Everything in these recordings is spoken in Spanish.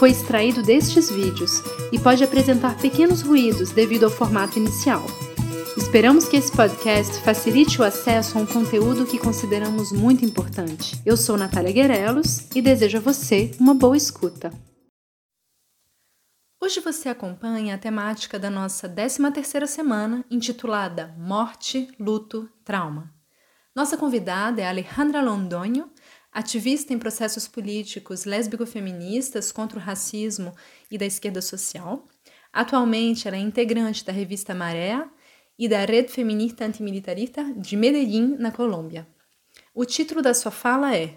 foi extraído destes vídeos e pode apresentar pequenos ruídos devido ao formato inicial. Esperamos que esse podcast facilite o acesso a um conteúdo que consideramos muito importante. Eu sou Natália Guerelos e desejo a você uma boa escuta. Hoje você acompanha a temática da nossa 13ª semana, intitulada Morte, Luto, Trauma. Nossa convidada é Alejandra Londonho, ativista em processos políticos lésbico-feministas contra o racismo e da esquerda social. Atualmente, ela é integrante da revista Maré e da Rede Feminista Antimilitarista de Medellín, na Colômbia. O título da sua fala é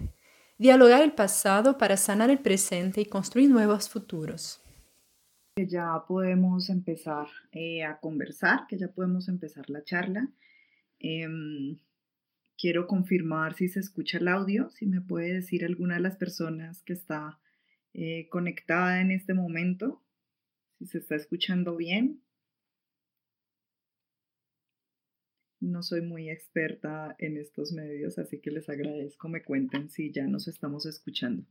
Dialogar o passado para sanar o presente e construir novos futuros. Que ya podemos empezar eh, a conversar, que ya podemos empezar la charla. Eh, quiero confirmar si se escucha el audio, si me puede decir alguna de las personas que está eh, conectada en este momento, si se está escuchando bien. No soy muy experta en estos medios, así que les agradezco me cuenten si ya nos estamos escuchando.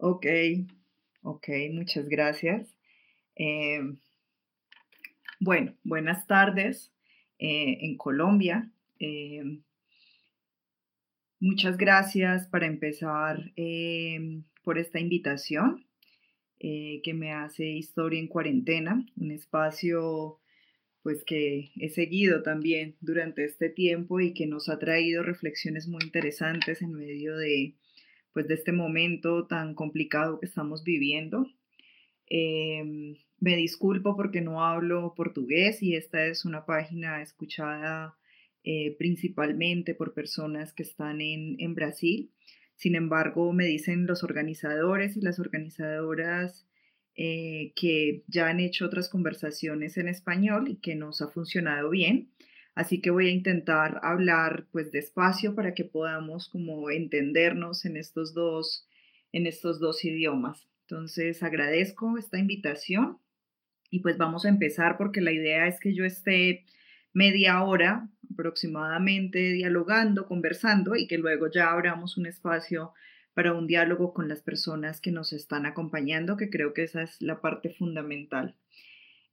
Ok, ok, muchas gracias. Eh, bueno, buenas tardes eh, en Colombia. Eh, muchas gracias para empezar por esta invitación que me hace Historia en Cuarentena, un espacio pues que he seguido también durante este tiempo y que nos ha traído reflexiones muy interesantes en medio de pues de este momento tan complicado que estamos viviendo. Em, me disculpo porque no hablo portugués y esta es una página escuchada eh, principalmente por personas que están en, en, Brasil. Sin embargo, me dicen los organizadores y las organizadoras eh, que ya han hecho otras conversaciones en español y que nos ha funcionado bien. Así que voy a intentar hablar pues despacio para que podamos como entendernos en estos dos, en estos dos idiomas. Entonces agradezco esta invitación y pues vamos a empezar porque la idea es que yo esté media hora aproximadamente dialogando, conversando y que luego ya abramos un espacio para un diálogo con las personas que nos están acompañando, que creo que esa es la parte fundamental.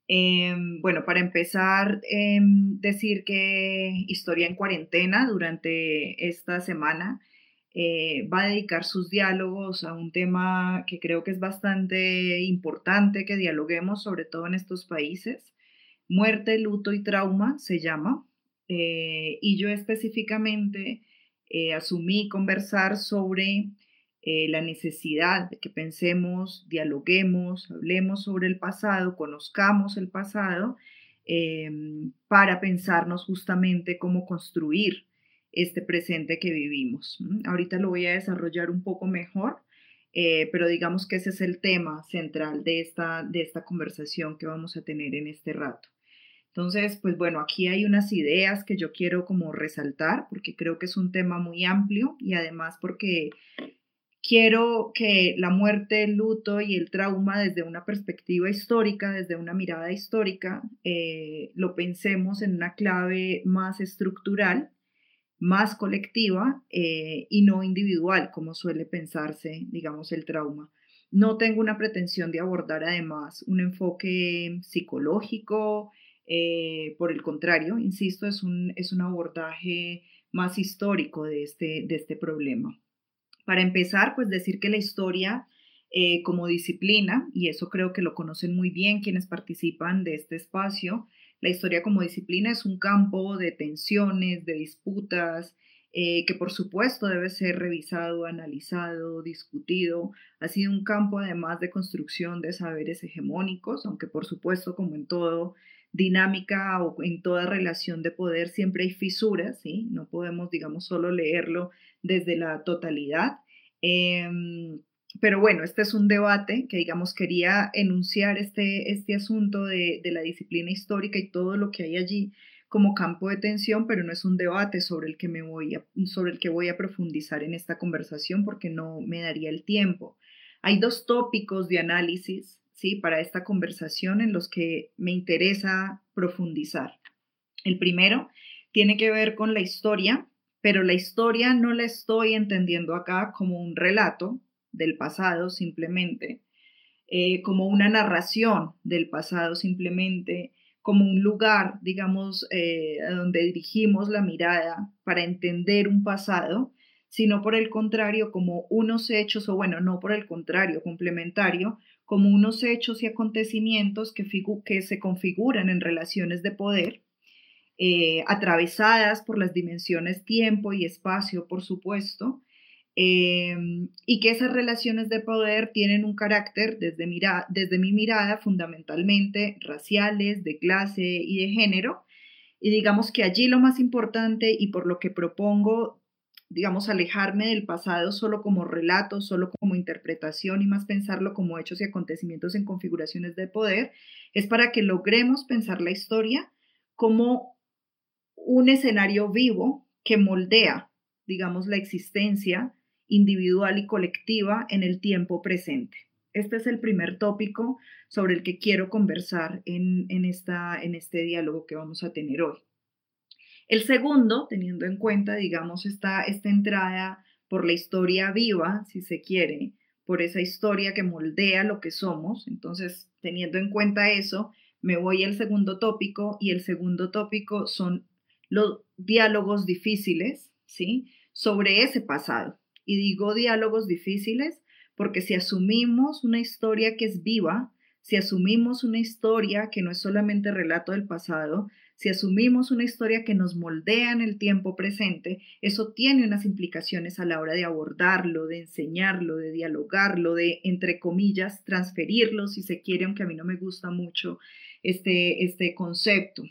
Em, bueno, para empezar, em, decir que Historia en Cuarentena durante esta semana eh, va a dedicar sus diálogos a un tema que creo que es bastante importante que dialoguemos, sobre todo en estos países. Muerte, luto y trauma se llama. Eh, y yo específicamente eh, asumí conversar sobre eh, la necesidad de que pensemos, dialoguemos, hablemos sobre el pasado, conozcamos el pasado, em, para pensarnos justamente cómo construir este presente que vivimos. Ahorita lo voy a desarrollar un poco mejor, eh, pero digamos que ese es el tema central de esta, de esta conversación que vamos a tener en este rato. Entonces, pues bueno, aquí hay unas ideas que yo quiero como resaltar porque creo que es un tema muy amplio y además porque quiero que la muerte, el luto y el trauma desde una perspectiva histórica, desde una mirada histórica, eh, lo pensemos en una clave más estructural, más colectiva eh, y no individual, como suele pensarse, digamos, el trauma. No tengo una pretensión de abordar además un enfoque psicológico, eh, por el contrario, insisto, es un, es un abordaje más histórico de este, de este problema. Para empezar, pues decir que la historia eh, como disciplina, y eso creo que lo conocen muy bien quienes participan de este espacio, la historia como disciplina es un campo de tensiones, de disputas, eh, que por supuesto debe ser revisado, analizado, discutido. Ha sido un campo además de construcción de saberes hegemónicos, aunque por supuesto, como en todo, dinámica o en toda relación de poder siempre hay fisuras, ¿sí? No podemos, digamos, solo leerlo desde la totalidad. Em, pero bueno, este es un debate que, digamos, quería enunciar este, este asunto de, de la disciplina histórica y todo lo que hay allí como campo de tensión, pero no es un debate sobre el que me voy a, sobre el que voy a profundizar en esta conversación porque no me daría el tiempo. Hay dos tópicos de análisis, ¿sí? Para esta conversación en los que me interesa profundizar. El primero tiene que ver con la historia, pero la historia no la estoy entendiendo acá como un relato del pasado simplemente, eh, como una narración del pasado simplemente, como un lugar, digamos, eh, donde dirigimos la mirada para entender un pasado, sino por el contrario, como unos hechos, o bueno, no por el contrario, complementario, como unos hechos y acontecimientos que, que se configuran en relaciones de poder, eh, atravesadas por las dimensiones tiempo y espacio, por supuesto, Em, y que esas relaciones de poder tienen un carácter, desde, mira, desde mi mirada, fundamentalmente raciales, de clase y de género. Y digamos que allí lo más importante y por lo que propongo, digamos, alejarme del pasado solo como relato, solo como interpretación y más pensarlo como hechos y acontecimientos en configuraciones de poder, es para que logremos pensar la historia como un escenario vivo que moldea, digamos, la existencia individual y colectiva en el tiempo presente. Este es el primer tópico sobre el que quiero conversar en, esta, en este diálogo que vamos a tener hoy. El segundo, teniendo en cuenta, digamos, esta, esta entrada por la historia viva, si se quiere, por esa historia que moldea lo que somos, entonces, teniendo en cuenta eso, me voy al segundo tópico y el segundo tópico son los diálogos difíciles, ¿sí? Sobre ese pasado, y digo diálogos difíciles porque si asumimos una historia que es viva, si asumimos una historia que no es solamente relato del pasado, si asumimos una historia que nos moldea en el tiempo presente, eso tiene unas implicaciones a la hora de abordarlo, de enseñarlo, de dialogarlo, de, entre comillas, transferirlo, si se quiere, aunque a mí no me gusta mucho este, este concepto.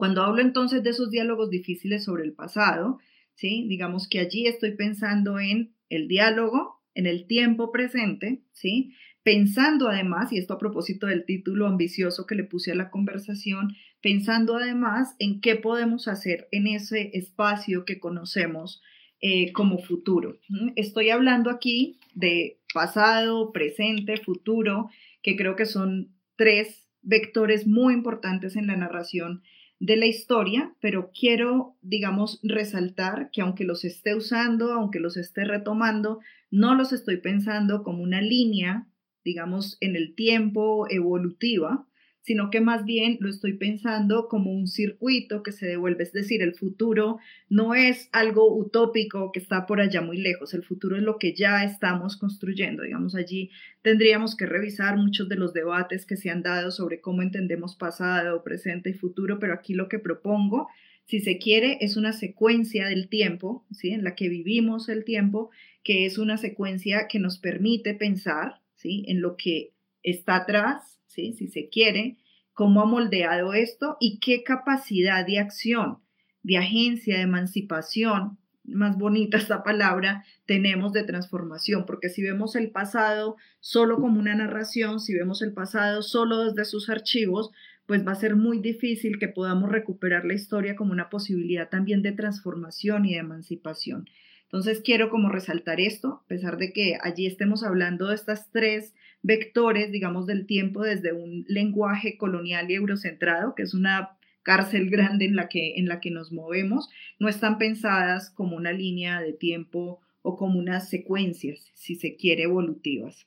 Cuando hablo entonces de esos diálogos difíciles sobre el pasado, ¿sí? Digamos que allí estoy pensando en el diálogo, en el tiempo presente, ¿sí? Pensando además, y esto a propósito del título ambicioso que le puse a la conversación, pensando además en qué podemos hacer en ese espacio que conocemos eh, como futuro. Estoy hablando aquí de pasado, presente, futuro, que creo que son tres vectores muy importantes en la narración de la historia, pero quiero, digamos, resaltar que aunque los esté usando, aunque los esté retomando, no los estoy pensando como una línea, digamos, en el tiempo evolutiva, sino que más bien lo estoy pensando como un circuito que se devuelve, es decir, el futuro no es algo utópico que está por allá muy lejos, el futuro es lo que ya estamos construyendo, digamos, allí tendríamos que revisar muchos de los debates que se han dado sobre cómo entendemos pasado, presente y futuro, pero aquí lo que propongo si se quiere, es una secuencia del tiempo, ¿sí? en la que vivimos el tiempo, que es una secuencia que nos permite pensar ¿sí? en lo que está atrás, ¿sí? si se quiere, cómo ha moldeado esto y qué capacidad de acción, de agencia, de emancipación, más bonita esta palabra, tenemos de transformación, porque si vemos el pasado solo como una narración, si vemos el pasado solo desde sus archivos, pues va a ser muy difícil que podamos recuperar la historia como una posibilidad también de transformación y de emancipación. Entonces quiero como resaltar esto, a pesar de que allí estemos hablando de estas tres vectores, digamos, del tiempo desde un lenguaje colonial y eurocentrado, que es una cárcel grande en la que, en la que nos movemos, no están pensadas como una línea de tiempo o como unas secuencias, si se quiere, evolutivas.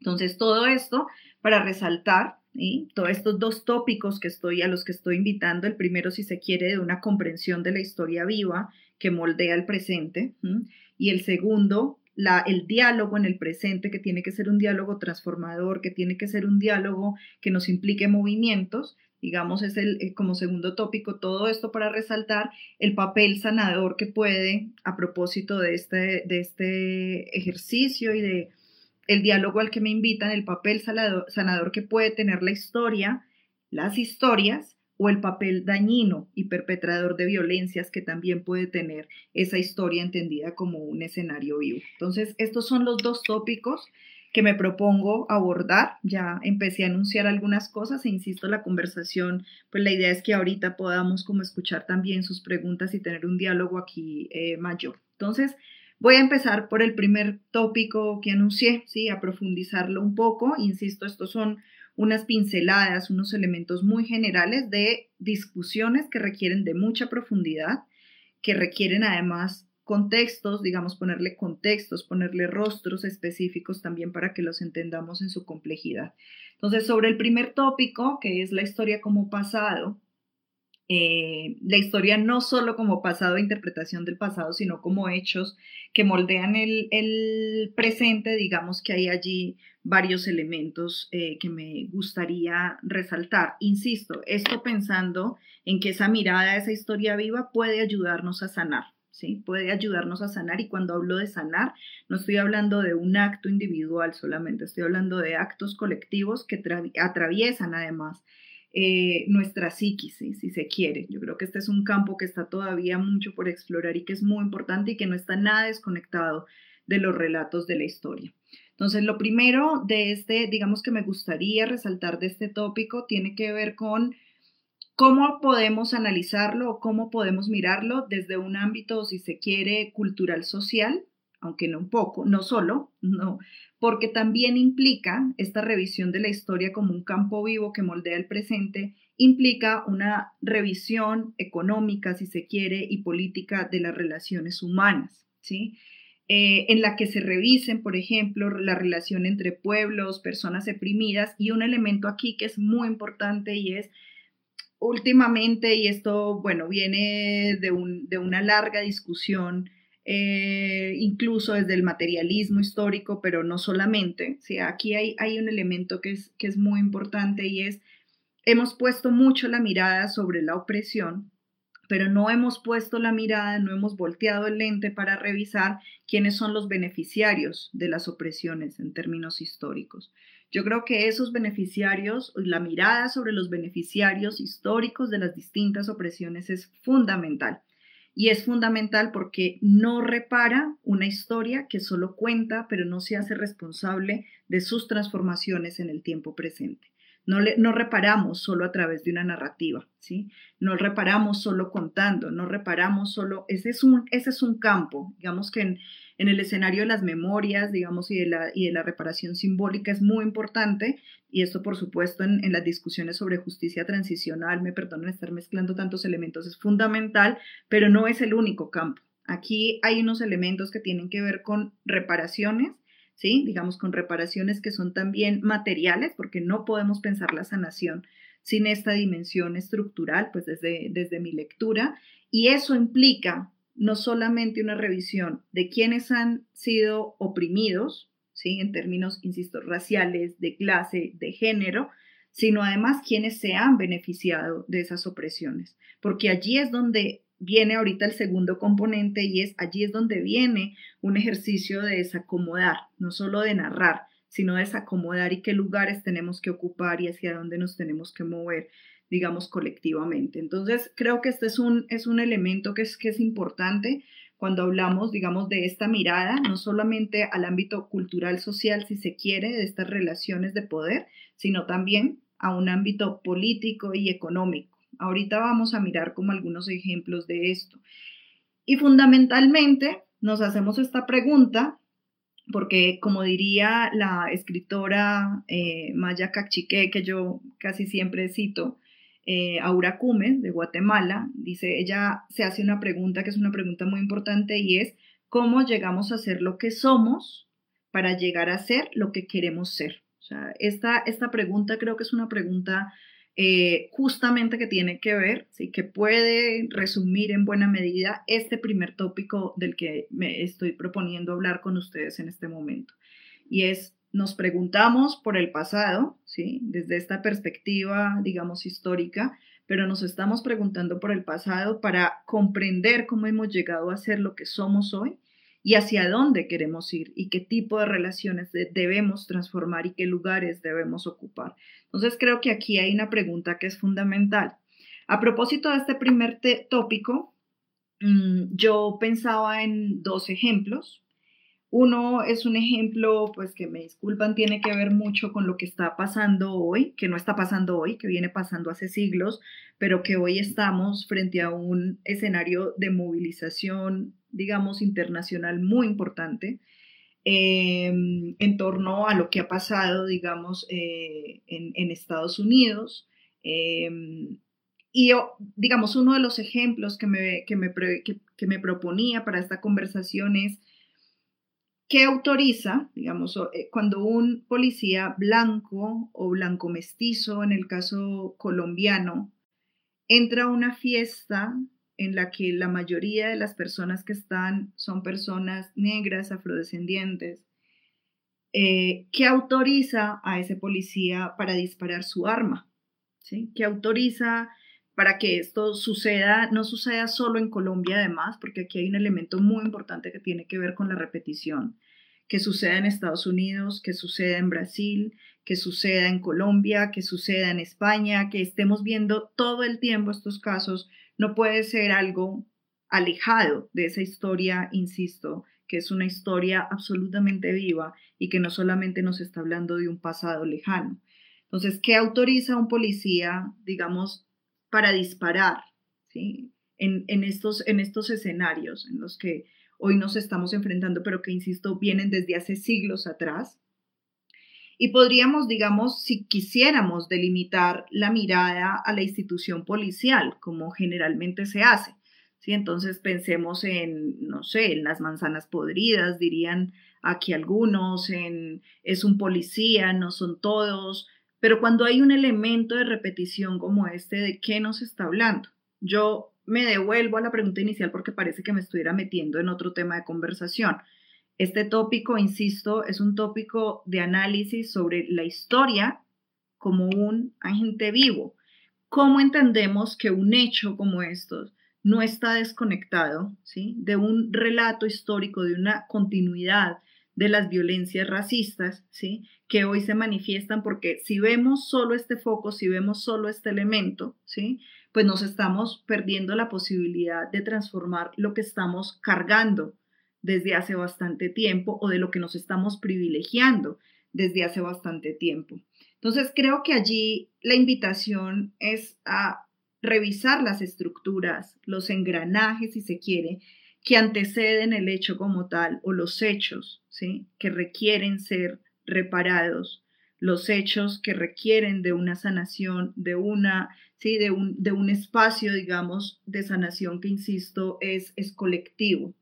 Entonces, todo esto para resaltar todos estos dos tópicos que estoy, a los que estoy invitando, el primero, si se quiere, de una comprensión de la historia viva que moldea el presente, y el segundo, el diálogo en el presente, que tiene que ser un diálogo transformador, que tiene que ser un diálogo que nos implique movimientos, digamos, es el, eh, como segundo tópico, todo esto para resaltar el papel sanador que puede, a propósito de este, de este ejercicio y de el diálogo al que me invitan, el papel sanador que puede tener la historia las historias o el papel dañino y perpetrador de violencias que también puede tener esa historia entendida como un escenario vivo. Entonces, estos son los dos tópicos que me propongo abordar. Ya empecé a anunciar algunas cosas e insisto, la conversación, pues la idea es que ahorita podamos como escuchar también sus preguntas y tener un diálogo aquí eh, mayor. Entonces, voy a empezar por el primer tópico que anuncié, ¿sí? A profundizarlo un poco. Insisto, estos son unas pinceladas, unos elementos muy generales de discusiones que requieren de mucha profundidad, que requieren además contextos, digamos, ponerle contextos, ponerle rostros específicos también para que los entendamos en su complejidad. Entonces, sobre el primer tópico, que es la historia como pasado, eh, la historia no solo como pasado e interpretación del pasado, sino como hechos que moldean el, presente, digamos que hay allí varios elementos eh, que me gustaría resaltar. Insisto, esto pensando en que esa mirada, esa historia viva puede ayudarnos a sanar. ¿Sí? Puede ayudarnos a sanar y cuando hablo de sanar, no estoy hablando de un acto individual solamente, estoy hablando de actos colectivos que atraviesan además eh, nuestra psiquis, si se quiere. Yo creo que este es un campo que está todavía mucho por explorar y que es muy importante y que no está nada desconectado de los relatos de la historia. Entonces, lo primero de este, digamos que me gustaría resaltar de este tópico, tiene que ver con cómo podemos analizarlo cómo podemos mirarlo desde un ámbito, si se quiere, cultural social, aunque no un poco, no solo, no, porque también implica esta revisión de la historia como un campo vivo que moldea el presente, implica una revisión económica, si se quiere, y política de las relaciones humanas, ¿sí? Eh, en la que se revisen, por ejemplo, la relación entre pueblos, personas reprimidas, y un elemento aquí que es muy importante y es últimamente, y esto, bueno, viene de, un, de una larga discusión eh, incluso desde el materialismo histórico, pero no solamente. ¿sí? Aquí hay, un elemento que es, que es muy importante y es, hemos puesto mucho la mirada sobre la opresión, pero no hemos puesto la mirada, no hemos volteado el lente para revisar quiénes son los beneficiarios de las opresiones en términos históricos. Yo creo que esos beneficiarios, la mirada sobre los beneficiarios históricos de las distintas opresiones es fundamental. Y es fundamental porque no repara una historia que solo cuenta, pero no se hace responsable de sus transformaciones en el tiempo presente. No, le, no reparamos solo a través de una narrativa, ¿sí? No reparamos solo contando, no reparamos solo, ese es un, ese es un campo, digamos que en el escenario de las memorias, digamos, y de la, y de la reparación simbólica es muy importante, y esto por supuesto en, en las discusiones sobre justicia transicional, me perdonen estar mezclando tantos elementos, es fundamental, pero no es el único campo. Aquí hay unos elementos que tienen que ver con reparaciones, ¿sí? Digamos, con reparaciones que son también materiales, porque no podemos pensar la sanación sin esta dimensión estructural, pues desde, desde mi lectura, y eso implica no solamente una revisión de quienes han sido oprimidos, ¿sí? en términos, insisto, raciales, de clase, de género, sino además quienes se han beneficiado de esas opresiones, porque allí es donde viene ahorita el segundo componente y es allí es donde viene un ejercicio de desacomodar, no solo de narrar, sino de desacomodar y qué lugares tenemos que ocupar y hacia dónde nos tenemos que mover digamos, colectivamente. Entonces, creo que este es un, es un elemento que es, que es importante cuando hablamos, digamos, de esta mirada, no solamente al ámbito cultural, social, si se quiere, de estas relaciones de poder, sino también a un ámbito político y económico. Ahorita vamos a mirar como algunos ejemplos de esto. Y fundamentalmente nos hacemos esta pregunta porque como diría la escritora eh, Maya Cachique, que yo casi siempre cito, eh, Aura Cume, de Guatemala, dice, ella se hace una pregunta que es una pregunta muy importante y es, ¿cómo llegamos a ser lo que somos para llegar a ser lo que queremos ser? O sea, esta, esta pregunta creo que es una pregunta eh, justamente que tiene que ver, ¿sí? que puede resumir en buena medida este primer tópico del que me estoy proponiendo hablar con ustedes en este momento. Y es nos preguntamos por el pasado, ¿sí? Desde esta perspectiva, digamos, histórica, pero nos estamos preguntando por el pasado para comprender cómo hemos llegado a ser lo que somos hoy. y hacia dónde queremos ir y qué tipo de relaciones debemos transformar y qué lugares debemos ocupar. Entonces creo que aquí hay una pregunta que es fundamental. A propósito de este primer tópico, mm, yo pensaba en dos ejemplos. Uno es un ejemplo, pues que me disculpan, tiene que ver mucho con lo que está pasando hoy, que no está pasando hoy, que viene pasando hace siglos, pero que hoy estamos frente a un escenario de movilización, digamos, internacional muy importante em, en torno a lo que ha pasado, digamos, eh, en, Estados Unidos. Em, y, digamos, uno de los ejemplos que me, que me, que me proponía para esta conversación es ¿Qué autoriza, digamos, eh, cuando un policía blanco o blanco mestizo, en el caso colombiano, entra a una fiesta en la que la mayoría de las personas que están son personas negras, afrodescendientes, eh, ¿qué autoriza a ese policía para disparar su arma? ¿Sí? ¿Qué autoriza para que esto suceda, no suceda solo en Colombia además, porque aquí hay un elemento muy importante que tiene que ver con la repetición, que suceda en Estados Unidos, que suceda en Brasil, que suceda en Colombia, que suceda en España, que estemos viendo todo el tiempo estos casos, no puede ser algo alejado de esa historia, insisto, que es una historia absolutamente viva y que no solamente nos está hablando de un pasado lejano. Entonces, ¿qué autoriza a un policía, digamos, para disparar ¿sí? en, estos, en estos escenarios en los que hoy nos estamos enfrentando, pero que, insisto, vienen desde hace siglos atrás. Y podríamos, digamos, si quisiéramos delimitar la mirada a la institución policial, como generalmente se hace. ¿sí? Entonces pensemos en, no sé, en las manzanas podridas, dirían aquí algunos, en es un policía, no son todos, pero cuando hay un elemento de repetición como este, ¿de qué nos está hablando? Yo me devuelvo a la pregunta inicial porque parece que me estuviera metiendo en otro tema de conversación. Este tópico, insisto, es un tópico de análisis sobre la historia como un agente vivo. ¿Cómo entendemos que un hecho como estos no está desconectado ¿sí? de un relato histórico, de una continuidad de las violencias racistas, ¿sí? que hoy se manifiestan porque si vemos solo este foco, si vemos solo este elemento, ¿sí? pues nos estamos perdiendo la posibilidad de transformar lo que estamos cargando desde hace bastante tiempo o de lo que nos estamos privilegiando desde hace bastante tiempo. Entonces creo que allí la invitación es a revisar las estructuras, los engranajes, si se quiere, que anteceden el hecho como tal o los hechos que requieren ser reparados, los hechos que requieren de una sanación, de, una, ¿sí? de, un, de un espacio, digamos, de sanación que, insisto, es, es colectivo.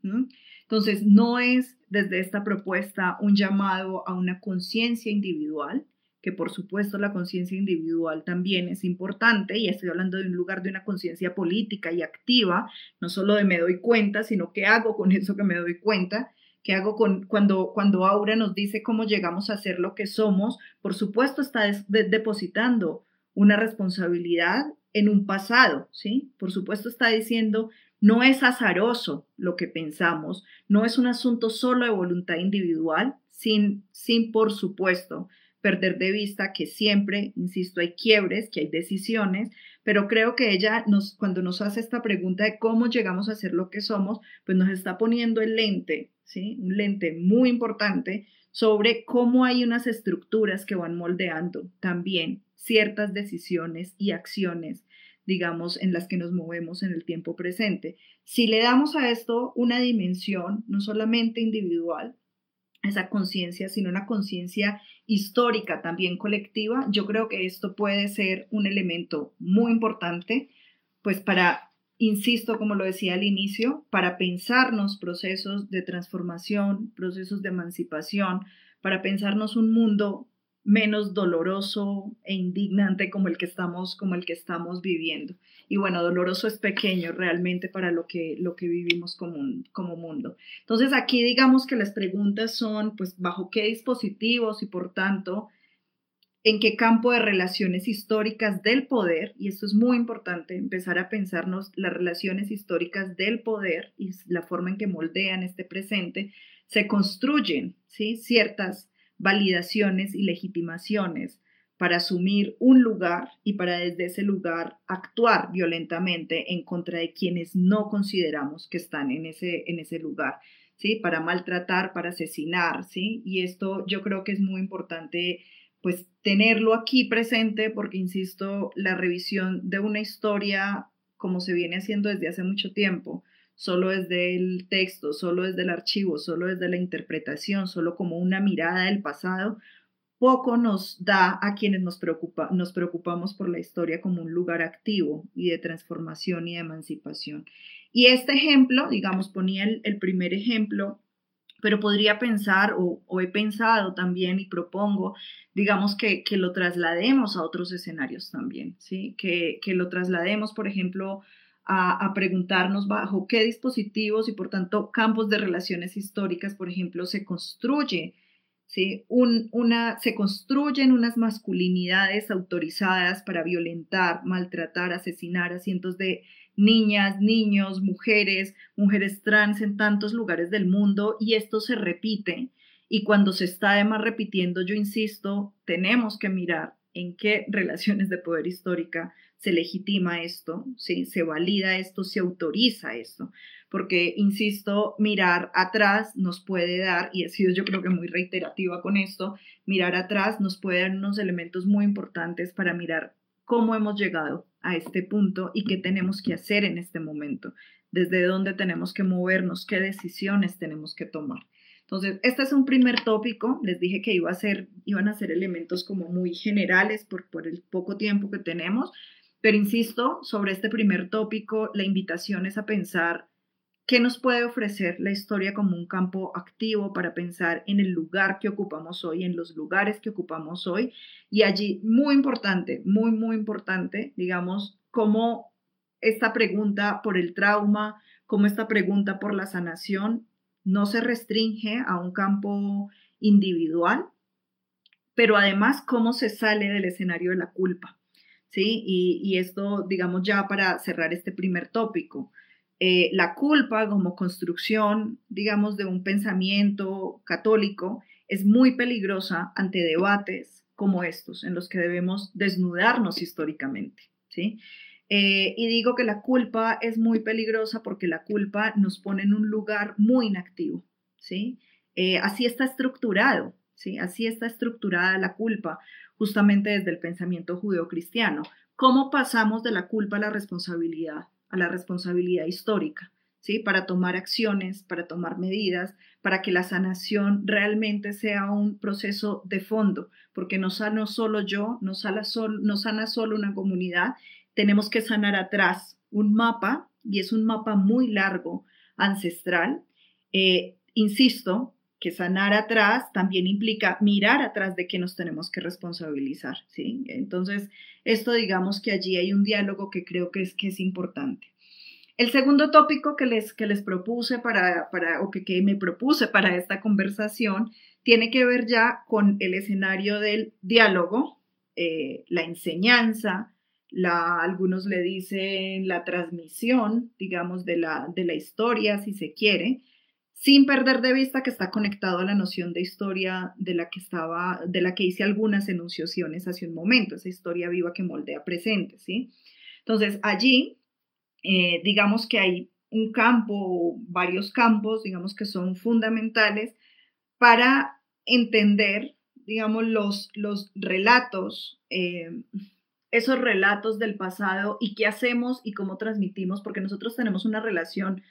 Entonces, no es desde esta propuesta un llamado a una conciencia individual, que por supuesto la conciencia individual también es importante, y estoy hablando de un lugar de una conciencia política y activa, no solo de me doy cuenta, sino qué hago con eso que me doy cuenta, qué hago con, cuando, cuando Aura nos dice cómo llegamos a ser lo que somos, por supuesto está depositando una responsabilidad en un pasado, ¿sí? Por supuesto está diciendo, no es azaroso lo que pensamos, no es un asunto solo de voluntad individual, sin, sin por supuesto perder de vista que siempre, insisto, hay quiebres, que hay decisiones, pero creo que ella nos, cuando nos hace esta pregunta de cómo llegamos a ser lo que somos, pues nos está poniendo el lente, ¿sí? Un lente muy importante sobre cómo hay unas estructuras que van moldeando también ciertas decisiones y acciones digamos, en las que nos movemos en el tiempo presente. Si le damos a esto una dimensión, no solamente individual, esa conciencia, sino una conciencia histórica también colectiva, yo creo que esto puede ser un elemento muy importante, pues para, insisto, como lo decía al inicio, para pensarnos procesos de transformación, procesos de emancipación, para pensarnos un mundo menos doloroso e indignante como el que estamos, como el que estamos viviendo. Y bueno, doloroso es pequeño realmente para lo que, lo que vivimos como, como mundo. Entonces aquí digamos que las preguntas son, pues, bajo qué dispositivos y por tanto, en qué campo de relaciones históricas del poder, y esto es muy importante, empezar a pensarnos las relaciones históricas del poder y la forma en que moldean este presente, se construyen ¿sí? ciertas validaciones y legitimaciones para asumir un lugar y para desde ese lugar actuar violentamente en contra de quienes no consideramos que están en ese, en ese lugar. ¿Sí? Para maltratar, para asesinar, ¿sí? Y esto yo creo que es muy importante pues tenerlo aquí presente porque, insisto, la revisión de una historia como se viene haciendo desde hace mucho tiempo, solo desde el texto, solo desde el archivo, solo desde la interpretación, solo como una mirada del pasado, poco nos da a quienes nos, preocupa, nos preocupamos por la historia como un lugar activo y de transformación y de emancipación. Y este ejemplo, digamos, ponía el primer ejemplo pero podría pensar o, he pensado también y propongo, digamos, que, lo traslademos a otros escenarios también, ¿sí? Que, lo traslademos, por ejemplo, a, preguntarnos bajo qué dispositivos y, por tanto, campos de relaciones históricas, por ejemplo, se construye, ¿sí? una, se construyen unas masculinidades autorizadas para violentar, maltratar, asesinar a cientos de niñas, niños, mujeres, mujeres trans en tantos lugares del mundo y esto se repite. Y cuando se está además repitiendo, yo insisto, tenemos que mirar en qué relaciones de poder histórica se legitima esto, ¿sí? se valida esto, se autoriza esto, porque, insisto, mirar atrás nos puede dar, y he sido yo creo que muy reiterativa con esto, mirar atrás nos puede dar unos elementos muy importantes para mirar cómo hemos llegado a este punto y qué tenemos que hacer en este momento, desde dónde tenemos que movernos, qué decisiones tenemos que tomar. Entonces, este es un primer tópico. Les dije que iba a ser, iban a ser elementos como muy generales por, por el poco tiempo que tenemos, pero insisto, sobre este primer tópico, la invitación es a pensar ¿Qué nos puede ofrecer la historia como un campo activo para pensar en el lugar que ocupamos hoy, en los lugares que ocupamos hoy? Y allí, muy importante, muy, muy importante, digamos, cómo esta pregunta por el trauma, cómo esta pregunta por la sanación no se restringe a un campo individual, pero además cómo se sale del escenario de la culpa. ¿Sí? Y, y esto, digamos, ya para cerrar este primer tópico. Eh, la culpa como construcción, digamos, de un pensamiento católico es muy peligrosa ante debates como estos, en los que debemos desnudarnos históricamente, ¿sí? Eh, y digo que la culpa es muy peligrosa porque la culpa nos pone en un lugar muy inactivo, ¿sí? Eh, así está estructurado, ¿sí? Así está estructurada la culpa, justamente desde el pensamiento judeocristiano. ¿Cómo pasamos de la culpa a la responsabilidad? a la responsabilidad histórica, ¿sí? Para tomar acciones, para tomar medidas, para que la sanación realmente sea un proceso de fondo, porque no sano solo yo, no, sana solo, no sana solo una comunidad, tenemos que sanar atrás un mapa, y es un mapa muy largo, ancestral. Eh, insisto, que sanar atrás también implica mirar atrás de qué nos tenemos que responsabilizar, ¿sí? Entonces, esto digamos que allí hay un diálogo que creo que es, que es importante. El segundo tópico que les, que les propuse para, para o que, que, me propuse para esta conversación tiene que ver ya con el escenario del diálogo, eh, la enseñanza, la, algunos le dicen la transmisión, digamos, de la, de la historia, si se quiere, sin perder de vista que está conectado a la noción de historia de la que estaba, de la que hice algunas enunciaciones hace un momento, esa historia viva que moldea presente, ¿sí? Entonces, allí, eh, digamos que hay un campo, varios campos, digamos que son fundamentales para entender, digamos, los, los relatos, eh, esos relatos del pasado y qué hacemos y cómo transmitimos, porque nosotros tenemos una relación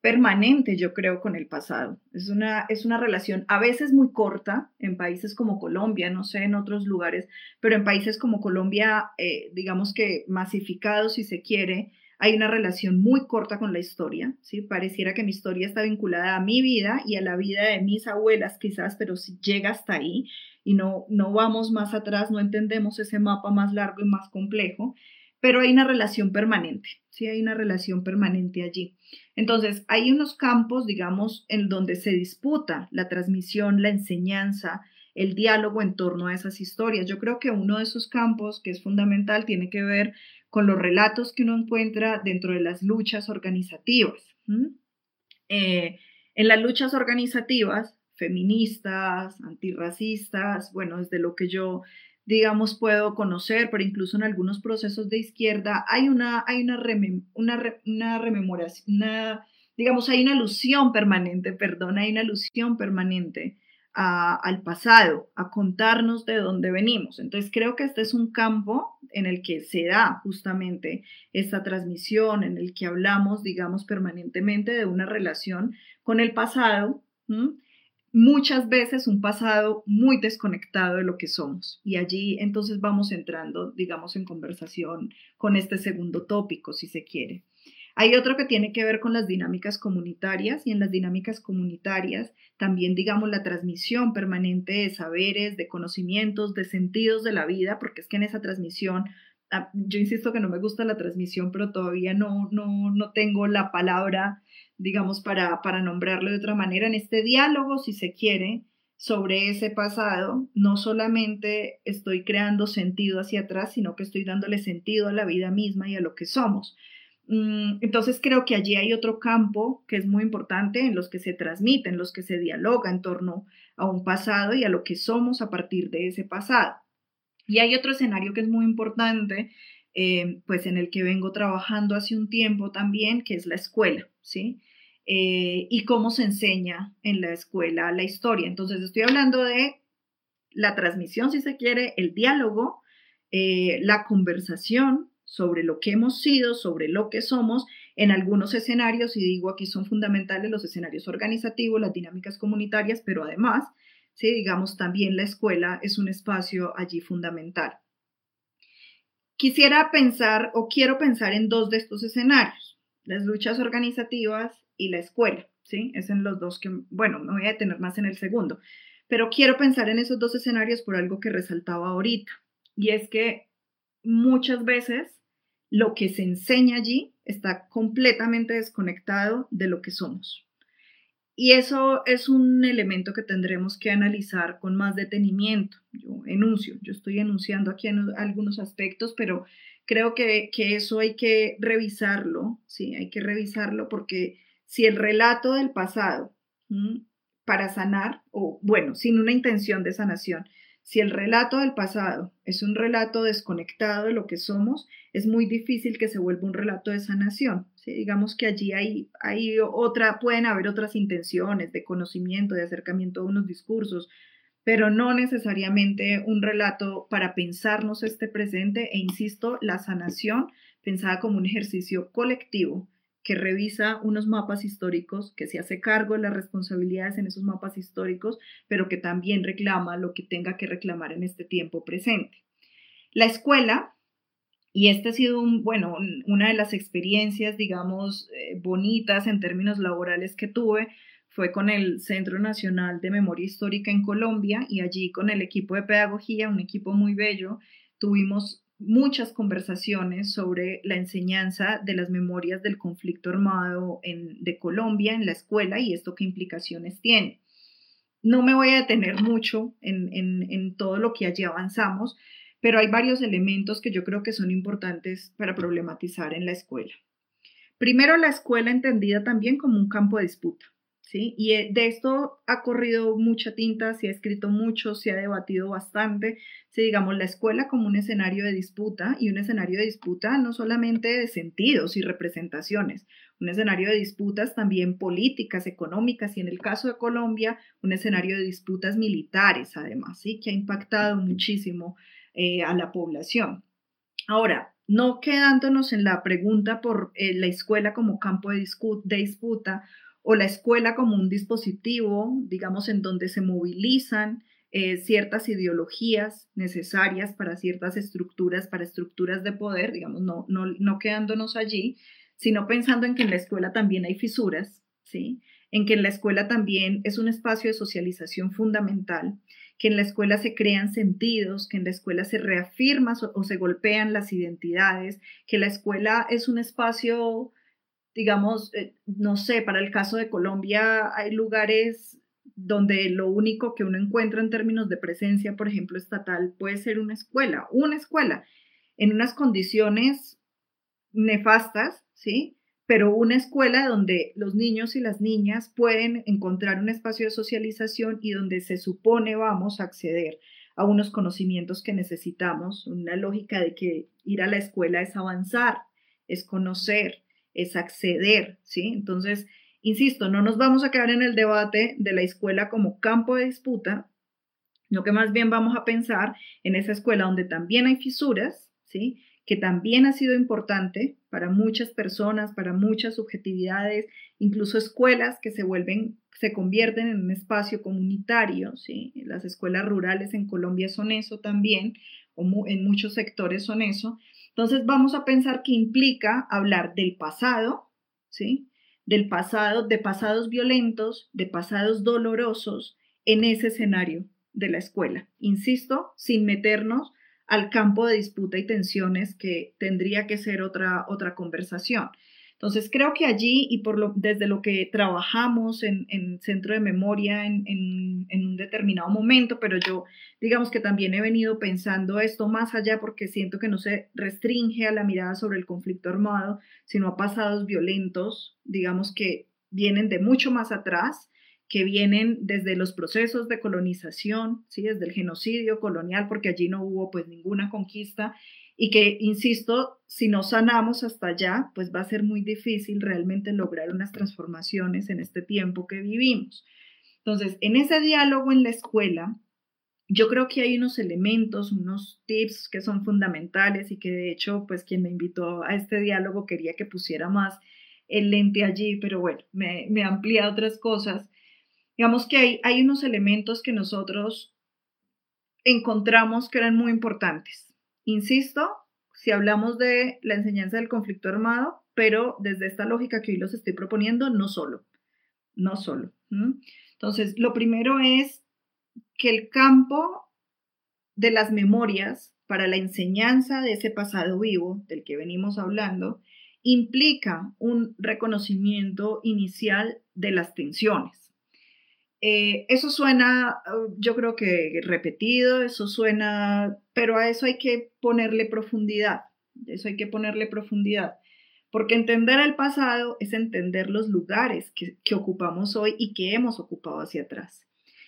permanente, yo creo, con el pasado. Es una, es una relación a veces muy corta en países como Colombia, no sé, en otros lugares, pero en países como Colombia, eh, digamos que masificados, si se quiere, hay una relación muy corta con la historia, ¿sí? Pareciera que mi historia está vinculada a mi vida y a la vida de mis abuelas quizás, pero si llega hasta ahí y no, no vamos más atrás, no entendemos ese mapa más largo y más complejo, pero hay una relación permanente, ¿sí? Hay una relación permanente allí. Entonces, hay unos campos, digamos, en donde se disputa la transmisión, la enseñanza, el diálogo en torno a esas historias. Yo creo que uno de esos campos que es fundamental tiene que ver con los relatos que uno encuentra dentro de las luchas organizativas. Eh, en las luchas organizativas, feministas, antirracistas, bueno, desde lo que yo digamos, puedo conocer, pero incluso en algunos procesos de izquierda hay una, hay una, una, rememoración, una, digamos, hay una alusión permanente, perdón, hay una alusión permanente al pasado, a contarnos de dónde venimos. Entonces creo que este es un campo en el que se da justamente esta transmisión, en el que hablamos, digamos, permanentemente de una relación con el pasado muchas veces un pasado muy desconectado de lo que somos. Y allí entonces vamos entrando, digamos, en conversación con este segundo tópico, si se quiere. Hay otro que tiene que ver con las dinámicas comunitarias y en las dinámicas comunitarias también, digamos, la transmisión permanente de saberes, de conocimientos, de sentidos de la vida, porque es que en esa transmisión, ah, yo insisto que no me gusta la transmisión, pero todavía no, no, no tengo la palabra digamos, para, para nombrarlo de otra manera, en este diálogo, si se quiere, sobre ese pasado, no solamente estoy creando sentido hacia atrás, sino que estoy dándole sentido a la vida misma y a lo que somos. Mm, entonces creo que allí hay otro campo que es muy importante en los que se transmite, en los que se dialoga en torno a un pasado y a lo que somos a partir de ese pasado. Y hay otro escenario que es muy importante, eh, pues en el que vengo trabajando hace un tiempo también, que es la escuela, ¿sí? Eh, y cómo se enseña en la escuela la historia. Entonces, estoy hablando de la transmisión, si se quiere, el diálogo, eh, la conversación sobre lo que hemos sido, sobre lo que somos, en algunos escenarios, y digo aquí son fundamentales los escenarios organizativos, las dinámicas comunitarias, pero además, ¿sí? digamos, también la escuela es un espacio allí fundamental. Quisiera pensar o quiero pensar en dos de estos escenarios, las luchas organizativas y la escuela, ¿sí? Es en los dos que, bueno, me voy a detener más en el segundo, pero quiero pensar en esos dos escenarios por algo que resaltaba ahorita, y es que muchas veces lo que se enseña allí está completamente desconectado de lo que somos. Y eso es un elemento que tendremos que analizar con más detenimiento. Yo enuncio, yo estoy enunciando aquí algunos aspectos, pero creo que, que eso hay que revisarlo, sí, hay que revisarlo porque si el relato del pasado para sanar, o bueno, sin una intención de sanación, si el relato del pasado es un relato desconectado de lo que somos, es muy difícil que se vuelva un relato de sanación. Digamos que allí hay, hay otra, pueden haber otras intenciones de conocimiento, de acercamiento a unos discursos, pero no necesariamente un relato para pensarnos este presente e insisto, la sanación pensada como un ejercicio colectivo que revisa unos mapas históricos, que se hace cargo de las responsabilidades en esos mapas históricos, pero que también reclama lo que tenga que reclamar en este tiempo presente. La escuela, y esta ha sido un, bueno, una de las experiencias, digamos, eh, bonitas en términos laborales que tuve, fue con el Centro Nacional de Memoria Histórica en Colombia y allí con el equipo de pedagogía, un equipo muy bello, tuvimos muchas conversaciones sobre la enseñanza de las memorias del conflicto armado en, de Colombia en la escuela y esto qué implicaciones tiene. No me voy a detener mucho en, en todo lo que allí avanzamos, pero hay varios elementos que yo creo que son importantes para problematizar en la escuela. Primero, la escuela entendida también como un campo de disputa. ¿Sí? Y eh, de esto ha corrido mucha tinta, se ha escrito mucho, se ha debatido bastante, si digamos la escuela como un escenario de disputa y un escenario de disputa no solamente de sentidos y representaciones, un escenario de disputas también políticas, económicas y en el caso de Colombia, un escenario de disputas militares además, ¿sí? Que ha impactado muchísimo eh, a la población. Ahora, no quedándonos en la pregunta por eh, la escuela como campo de, de disputa o la escuela como un dispositivo, digamos, en donde se movilizan eh, ciertas ideologías necesarias para ciertas estructuras, para estructuras de poder, digamos, no, no, no quedándonos allí, sino pensando en que en la escuela también hay fisuras, ¿sí? En que en la escuela también es un espacio de socialización fundamental, que en la escuela se crean sentidos, que en la escuela se reafirman o se golpean las identidades, que la escuela es un espacio digamos, eh, no sé, para el caso de Colombia hay lugares donde lo único que uno encuentra en términos de presencia, por ejemplo, estatal, puede ser una escuela, una escuela, en unas condiciones nefastas, ¿sí? Pero una escuela donde los niños y las niñas pueden encontrar un espacio de socialización y donde se supone vamos a acceder a unos conocimientos que necesitamos, una lógica de que ir a la escuela es avanzar, es conocer, es acceder, ¿sí? Entonces, insisto, no nos vamos a quedar en el debate de la escuela como campo de disputa, lo que más bien vamos a pensar en esa escuela donde también hay fisuras, ¿sí? que también ha sido importante para muchas personas, para muchas subjetividades, incluso escuelas que se vuelven, se convierten en un espacio comunitario, ¿sí? Las escuelas rurales en Colombia son eso también, o en muchos sectores son eso. Entonces vamos a pensar que implica hablar del pasado, ¿sí? Del pasado, de pasados violentos, de pasados dolorosos en ese escenario de la escuela. Insisto, sin meternos al campo de disputa y tensiones que tendría que ser otra, otra conversación. Entonces, creo que allí y por lo, desde lo que trabajamos en, en centro de memoria en, en, en, un determinado momento, pero yo digamos que también he venido pensando esto más allá porque siento que no se restringe a la mirada sobre el conflicto armado, sino a pasados violentos, digamos que vienen de mucho más atrás que vienen desde los procesos de colonización, ¿sí? desde el genocidio colonial, porque allí no hubo pues ninguna conquista y que, insisto, si no sanamos hasta allá, pues va a ser muy difícil realmente lograr unas transformaciones en este tiempo que vivimos. Entonces, en ese diálogo en la escuela, yo creo que hay unos elementos, unos tips que son fundamentales y que de hecho, pues quien me invitó a este diálogo quería que pusiera más el lente allí, pero bueno, me, me amplía otras cosas Digamos que hay, hay unos elementos que nosotros encontramos que eran muy importantes. Insisto, si hablamos de la enseñanza del conflicto armado, pero desde esta lógica que hoy los estoy proponiendo, no solo, no solo. Entonces, lo primero es que el campo de las memorias para la enseñanza de ese pasado vivo del que venimos hablando implica un reconocimiento inicial de las tensiones. Eh, eso suena, uh, yo creo que repetido, eso suena, pero a eso hay que ponerle profundidad, eso hay que ponerle profundidad, porque entender el pasado es entender los lugares que, que ocupamos hoy y que hemos ocupado hacia atrás.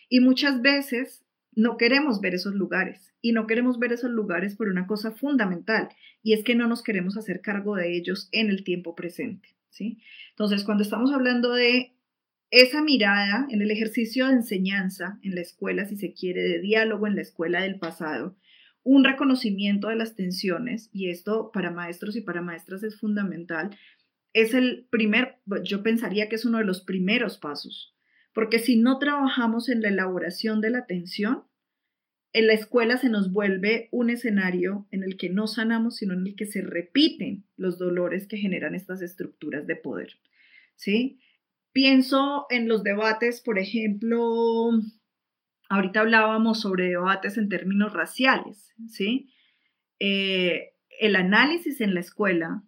Y muchas veces no queremos ver esos lugares y no queremos ver esos lugares por una cosa fundamental y es que no nos queremos hacer cargo de ellos en el tiempo presente. ¿sí? Entonces, cuando estamos hablando de esa mirada en el ejercicio de enseñanza en la escuela, si se quiere, de diálogo en la escuela del pasado, un reconocimiento de las tensiones, y esto para maestros y para maestras es fundamental, es el primer, yo pensaría que es uno de los primeros pasos, porque si no trabajamos en la elaboración de la tensión, en la escuela se nos vuelve un escenario en el que no sanamos, sino en el que se repiten los dolores que generan estas estructuras de poder. ¿Sí? Pienso en los debates, por ejemplo, ahorita hablábamos sobre debates en términos raciales, ¿sí? Eh, el análisis en la escuela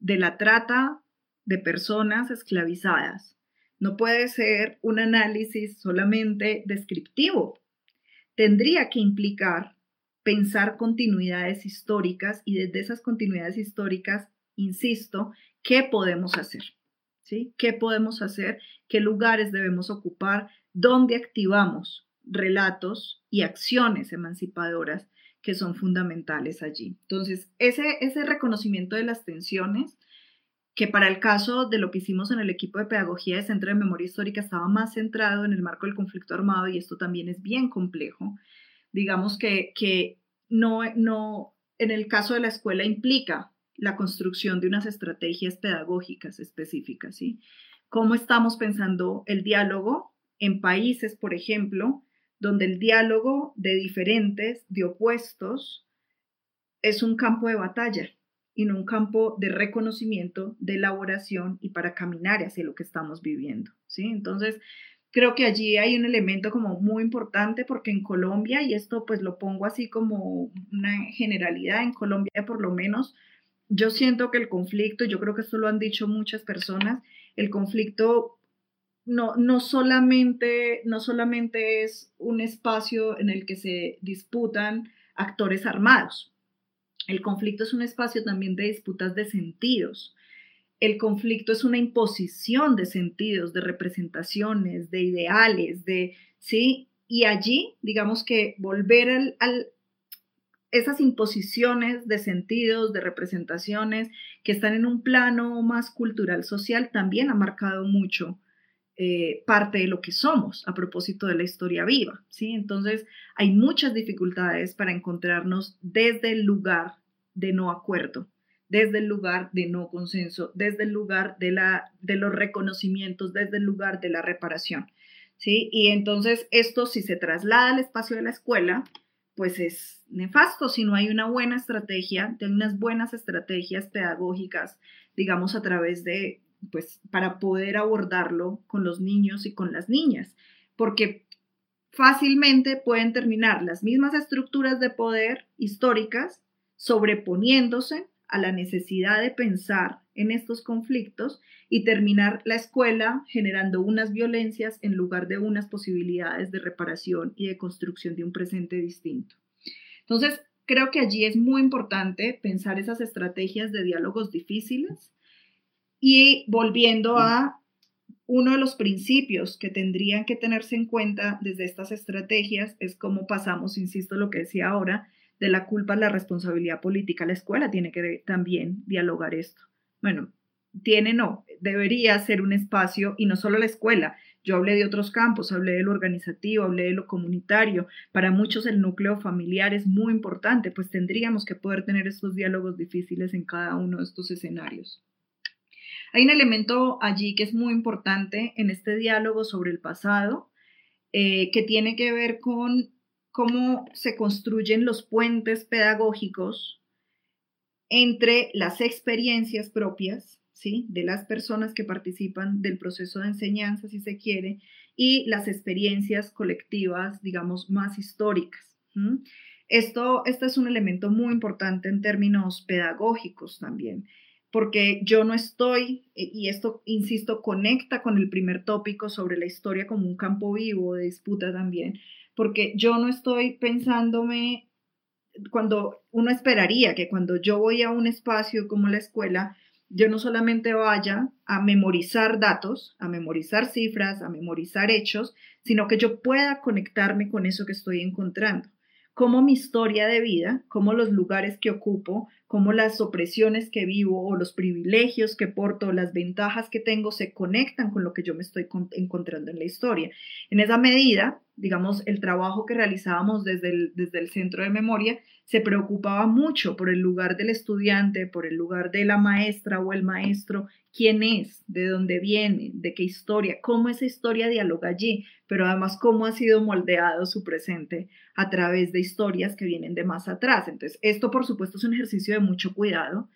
de la trata de personas esclavizadas no puede ser un análisis solamente descriptivo. Tendría que implicar pensar continuidades históricas y desde esas continuidades históricas, insisto, ¿qué podemos hacer? ¿Qué podemos hacer? ¿Qué lugares debemos ocupar? ¿Dónde activamos relatos y acciones emancipadoras que son fundamentales allí? Entonces, ese, ese reconocimiento de las tensiones, que para el caso de lo que hicimos en el equipo de pedagogía de Centro de Memoria Histórica estaba más centrado en el marco del conflicto armado y esto también es bien complejo. Digamos que, que no, no, en el caso de la escuela implica la construcción de unas estrategias pedagógicas específicas, ¿sí? ¿Cómo estamos pensando el diálogo en países, por ejemplo, donde el diálogo de diferentes, de opuestos, es un campo de batalla y no un campo de reconocimiento, de elaboración y para caminar hacia lo que estamos viviendo, ¿sí? Entonces, creo que allí hay un elemento como muy importante porque en Colombia, y esto pues lo pongo así como una generalidad, en Colombia por lo menos yo siento que el conflicto, yo creo que esto lo han dicho muchas personas, el conflicto no, no, solamente, no solamente es un espacio en el que se disputan actores armados. El conflicto es un espacio también de disputas de sentidos. El conflicto es una imposición de sentidos, de representaciones, de ideales, de, ¿sí? Y allí, digamos que volver al, al esas imposiciones de sentidos, de representaciones que están en un plano más cultural, social, también ha marcado mucho eh, parte de lo que somos a propósito de la historia viva, ¿sí? Entonces, hay muchas dificultades para encontrarnos desde el lugar de no acuerdo, desde el lugar de no consenso, desde el lugar de, la, de los reconocimientos, desde el lugar de la reparación, ¿sí? Y entonces, esto si se traslada al espacio de la escuela, pues es nefasto si no hay una buena estrategia, de unas buenas estrategias pedagógicas, digamos, a través de pues para poder abordarlo con los niños y con las niñas, porque fácilmente pueden terminar las mismas estructuras de poder históricas sobreponiéndose a la necesidad de pensar en estos conflictos y terminar la escuela generando unas violencias en lugar de unas posibilidades de reparación y de construcción de un presente distinto. Entonces, creo que allí es muy importante pensar esas estrategias de diálogos difíciles, y volviendo a uno de los principios que tendrían que tenerse en cuenta desde estas estrategias es cómo pasamos, insisto, lo que decía ahora, de la culpa la responsabilidad política. La escuela tiene que también dialogar esto. Bueno, tiene no, debería ser un espacio y no solo la escuela. Yo hablé de otros campos, hablé de lo organizativo, hablé de lo comunitario. Para muchos el núcleo familiar es muy importante, pues tendríamos que poder tener estos diálogos difíciles en cada uno de estos escenarios. Hay un elemento allí que es muy importante en este diálogo sobre el pasado, eh, que tiene que ver con cómo se construyen los puentes pedagógicos entre las experiencias propias, ¿sí? De las personas que participan del proceso de enseñanza, si se quiere, y las experiencias colectivas, digamos, más históricas. Esto, este es un elemento muy importante en términos pedagógicos también porque yo no estoy, eh, y esto, insisto, conecta con el primer tópico sobre la historia como un campo vivo de disputa también, porque yo no estoy pensándome, cuando uno esperaría que cuando yo voy a un espacio como la escuela, yo no solamente vaya a memorizar datos, a memorizar cifras, a memorizar hechos, sino que yo pueda conectarme con eso que estoy encontrando cómo mi historia de vida, cómo los lugares que ocupo, cómo las opresiones que vivo o los privilegios que porto, las ventajas que tengo se conectan con lo que yo me estoy encontrando en la historia. En esa medida, digamos, el trabajo que realizábamos desde el, desde el centro de memoria se preocupaba mucho por el lugar del estudiante, por el lugar de la maestra o el maestro, quién es, de dónde viene, de qué historia, cómo esa historia dialoga allí, pero además cómo ha sido moldeado su presente a través de historias que vienen de más atrás. Entonces, esto por supuesto es un ejercicio de mucho cuidado,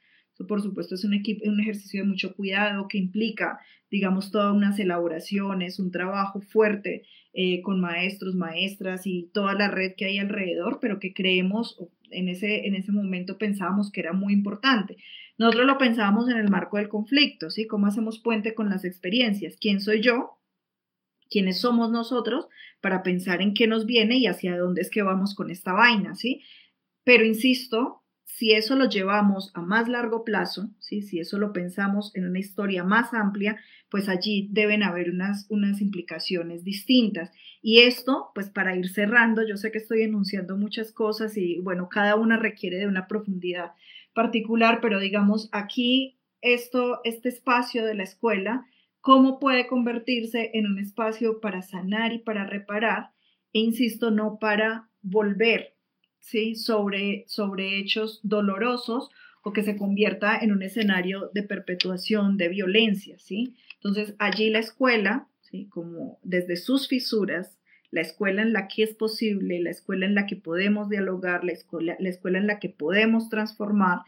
por supuesto es un, un ejercicio de mucho cuidado que implica, digamos, todas unas elaboraciones, un trabajo fuerte eh, con maestros, maestras y toda la red que hay alrededor, pero que creemos, en ese, en ese momento pensábamos que era muy importante. Nosotros lo pensábamos en el marco del conflicto, ¿sí? ¿Cómo hacemos puente con las experiencias? ¿Quién soy yo? ¿Quiénes somos nosotros? Para pensar en qué nos viene y hacia dónde es que vamos con esta vaina, ¿sí? Pero insisto, si eso lo llevamos a más largo plazo, ¿sí? si eso lo pensamos en una historia más amplia, pues allí deben haber unas, unas implicaciones distintas. Y esto, pues para ir cerrando, yo sé que estoy enunciando muchas cosas y bueno, cada una requiere de una profundidad particular, pero digamos aquí esto, este espacio de la escuela, cómo puede convertirse en un espacio para sanar y para reparar, e insisto, no para volver ¿sí? sobre, sobre hechos dolorosos o que se convierta en un escenario de perpetuación de violencia, ¿sí? Entonces, allí la escuela, ¿sí? Como desde sus fisuras, la escuela en la que es posible, la escuela en la que podemos dialogar, la escuela, la escuela en la que podemos transformar,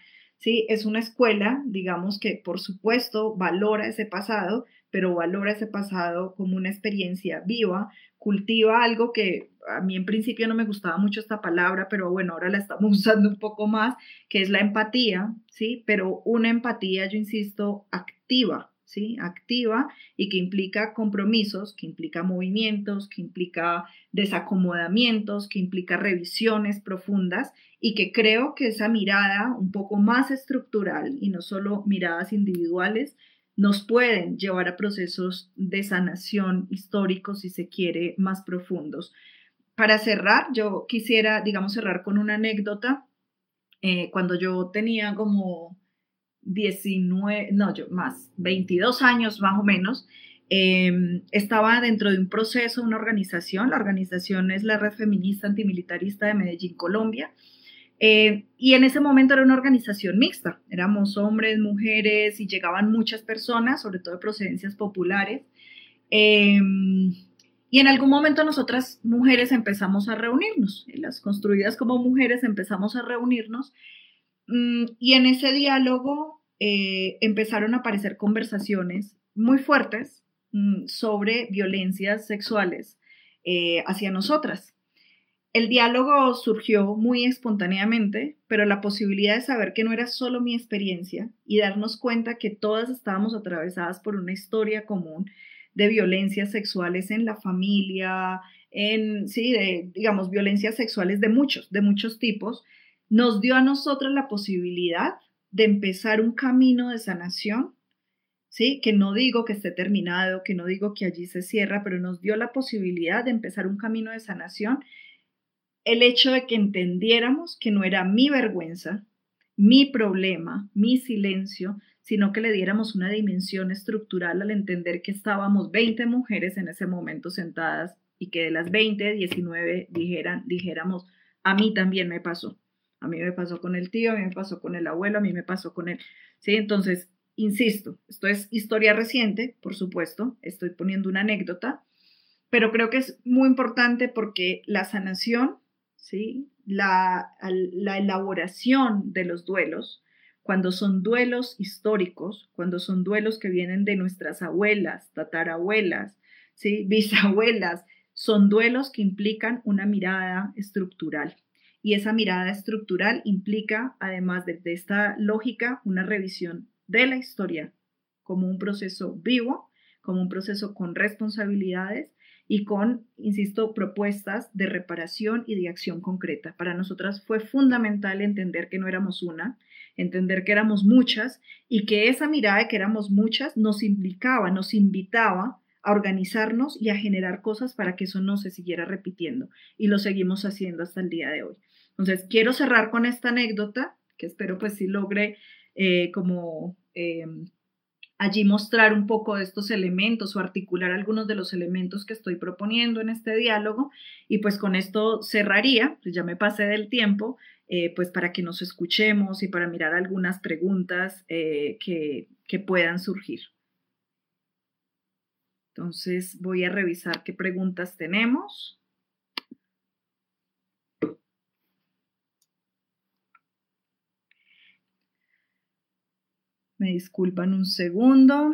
¿sí? Es una escuela, digamos, que por supuesto valora ese pasado, pero valora ese pasado como una experiencia viva, cultiva algo que a mí en principio no me gustaba mucho esta palabra, pero bueno, ahora la estamos usando un poco más, que es la empatía, ¿sí? Pero una empatía, yo insisto, activa, ¿sí? activa y que implica compromisos, que implica movimientos, que implica desacomodamientos, que implica revisiones profundas y que creo que esa mirada un poco más estructural y no solo miradas individuales nos pueden llevar a procesos de sanación históricos, si se quiere, más profundos. Para cerrar, yo quisiera, digamos, cerrar con una anécdota. Eh, cuando yo tenía como 19, no, yo más, 22 años más o menos, em, estaba dentro de un proceso, una organización, la organización es la Red Feminista Antimilitarista de Medellín, Colombia, eh, y en ese momento era una organización mixta, éramos hombres, mujeres y llegaban muchas personas, sobre todo de procedencias populares. Em, y en algún momento nosotras mujeres empezamos a reunirnos, las construidas como mujeres empezamos a reunirnos y en ese diálogo eh, empezaron a aparecer conversaciones muy fuertes mm, sobre violencias sexuales eh, hacia nosotras. El diálogo surgió muy espontáneamente, pero la posibilidad de saber que no era solo mi experiencia y darnos cuenta que todas estábamos atravesadas por una historia común de violencias sexuales en la familia, en, sí, de, digamos, violencias sexuales de muchos, de muchos tipos, nos dio a nosotros la posibilidad de empezar un camino de sanación, ¿sí? Que no digo que esté terminado, que no digo que allí se cierra, pero nos dio la posibilidad de empezar un camino de sanación el hecho de que entendiéramos que no era mi vergüenza, mi problema, mi silencio, sino que le diéramos una dimensión estructural al entender que estábamos 20 mujeres en ese momento sentadas y que de las 20, 19 dijeran, dijéramos, a mí también me pasó. A mí me pasó con el tío, a mí me pasó con el abuelo, a mí me pasó con él. ¿Sí? Entonces, insisto, esto es historia reciente, por supuesto, estoy poniendo una anécdota, pero creo que es muy importante porque la sanación ¿sí? La, la elaboración de los duelos, cuando son duelos históricos, cuando son duelos que vienen de nuestras abuelas, tatarabuelas, ¿sí? bisabuelas, son duelos que implican una mirada estructural. Y esa mirada estructural implica, además de, esta lógica, una revisión de la historia como un proceso vivo, como un proceso con responsabilidades y con, insisto, propuestas de reparación y de acción concreta. Para nosotras fue fundamental entender que no éramos una, entender que éramos muchas y que esa mirada de que éramos muchas nos implicaba, nos invitaba a organizarnos y a generar cosas para que eso no se siguiera repitiendo. Y lo seguimos haciendo hasta el día de hoy. Entonces, quiero cerrar con esta anécdota, que espero pues sí logre eh, como eh, allí mostrar un poco de estos elementos o articular algunos de los elementos que estoy proponiendo en este diálogo. Y pues con esto cerraría, pues ya me pasé del tiempo, eh, pues para que nos escuchemos y para mirar algunas preguntas eh, que, que puedan surgir. Entonces voy a revisar qué preguntas tenemos. Me disculpan un segundo.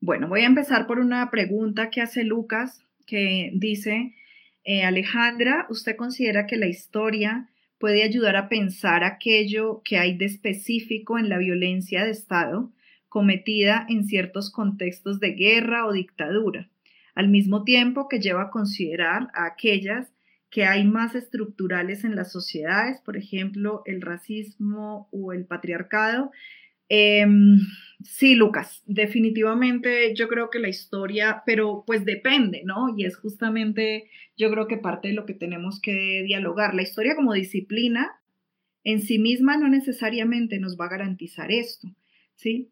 Bueno, voy a empezar por una pregunta que hace Lucas, que dice, eh, Alejandra, ¿usted considera que la historia puede ayudar a pensar aquello que hay de específico en la violencia de Estado cometida en ciertos contextos de guerra o dictadura? Al mismo tiempo que lleva a considerar a aquellas que hay más estructurales en las sociedades, por ejemplo, el racismo o el patriarcado. Em, sí, Lucas, definitivamente yo creo que la historia, pero pues depende, ¿no? Y es justamente yo creo que parte de lo que tenemos que dialogar. La historia como disciplina en sí misma no necesariamente nos va a garantizar esto, ¿sí?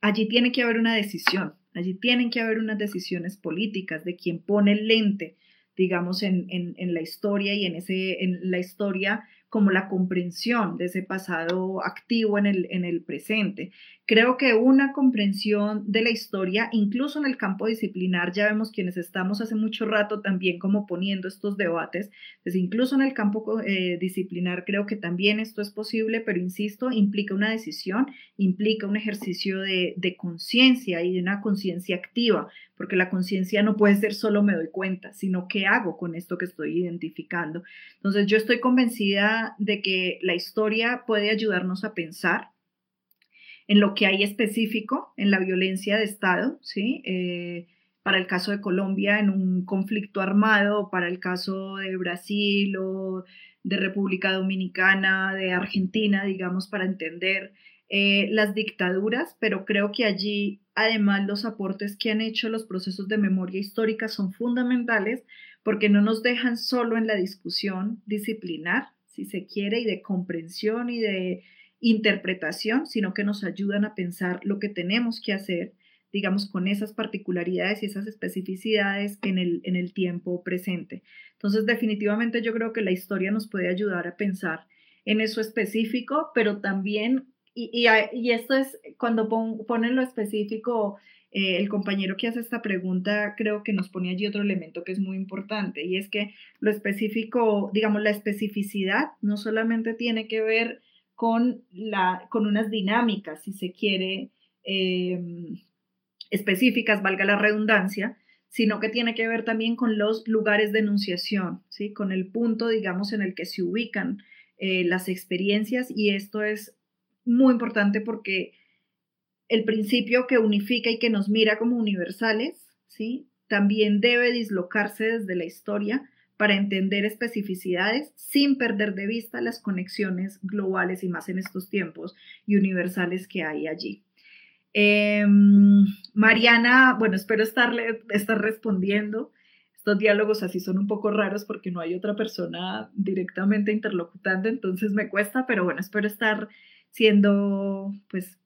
Allí tiene que haber una decisión, Allí tienen que haber unas decisiones políticas de quien pone el lente, digamos, en, la historia y en, ese, en la historia, como la comprensión de ese pasado activo en el, en el presente. Creo que una comprensión de la historia, incluso en el campo disciplinar, ya vemos quienes estamos hace mucho rato también como poniendo estos debates, pues incluso en el campo eh, disciplinar creo que también esto es posible, pero insisto, implica una decisión, implica un ejercicio de, de conciencia y de una conciencia activa, porque la conciencia no puede ser solo me doy cuenta, sino qué hago con esto que estoy identificando. Entonces yo estoy convencida de que la historia puede ayudarnos a pensar en lo que hay específico en la violencia de Estado, ¿sí? Eh, para el caso de Colombia en un conflicto armado, para el caso de Brasil o de República Dominicana, de Argentina, digamos, para entender eh, las dictaduras, pero creo que allí además los aportes que han hecho los procesos de memoria histórica son fundamentales porque no nos dejan solo en la discusión disciplinar, si se quiere, y de comprensión y de interpretación, sino que nos ayudan a pensar lo que tenemos que hacer, digamos, con esas particularidades y esas especificidades en el, en el tiempo presente. Entonces, definitivamente yo creo que la historia nos puede ayudar a pensar en eso específico, pero también, y, esto es cuando ponen lo específico, eh, el compañero que hace esta pregunta creo que nos pone allí otro elemento que es muy importante, y es que lo específico, digamos, la especificidad no solamente tiene que ver con, la, con unas dinámicas, si se quiere, em, específicas, valga la redundancia, sino que tiene que ver también con los lugares de enunciación, ¿sí? con el punto, digamos, en el que se ubican eh, las experiencias y esto es muy importante porque el principio que unifica y que nos mira como universales, ¿sí? también debe dislocarse desde la historia para entender especificidades sin perder de vista las conexiones globales y más en estos tiempos y universales que hay allí. Em, Mariana, bueno, espero estarle, estar respondiendo. Estos diálogos así son un poco raros porque no hay otra persona directamente interlocutando, entonces me cuesta, pero bueno, espero estar siendo pues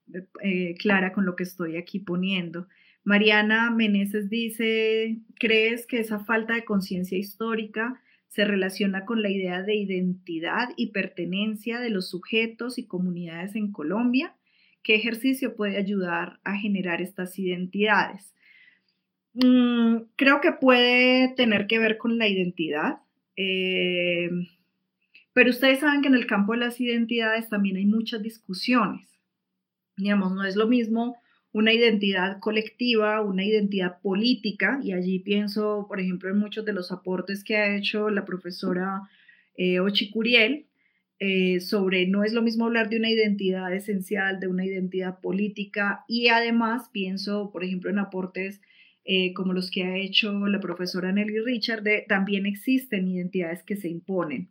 eh, clara con lo que estoy aquí poniendo. Mariana Meneses dice, ¿crees que esa falta de conciencia histórica se relaciona con la idea de identidad y pertenencia de los sujetos y comunidades en Colombia? ¿Qué ejercicio puede ayudar a generar estas identidades? Mm, creo que puede tener que ver con la identidad, eh, pero ustedes saben que en el campo de las identidades también hay muchas discusiones. Digamos, no es lo mismo una identidad colectiva, una identidad política, y allí pienso, por ejemplo, en muchos de los aportes que ha hecho la profesora eh, Ochi Curiel, eh, sobre no es lo mismo hablar de una identidad esencial, de una identidad política, y además pienso, por ejemplo, en aportes eh, como los que ha hecho la profesora Nelly Richard, de, también existen identidades que se imponen.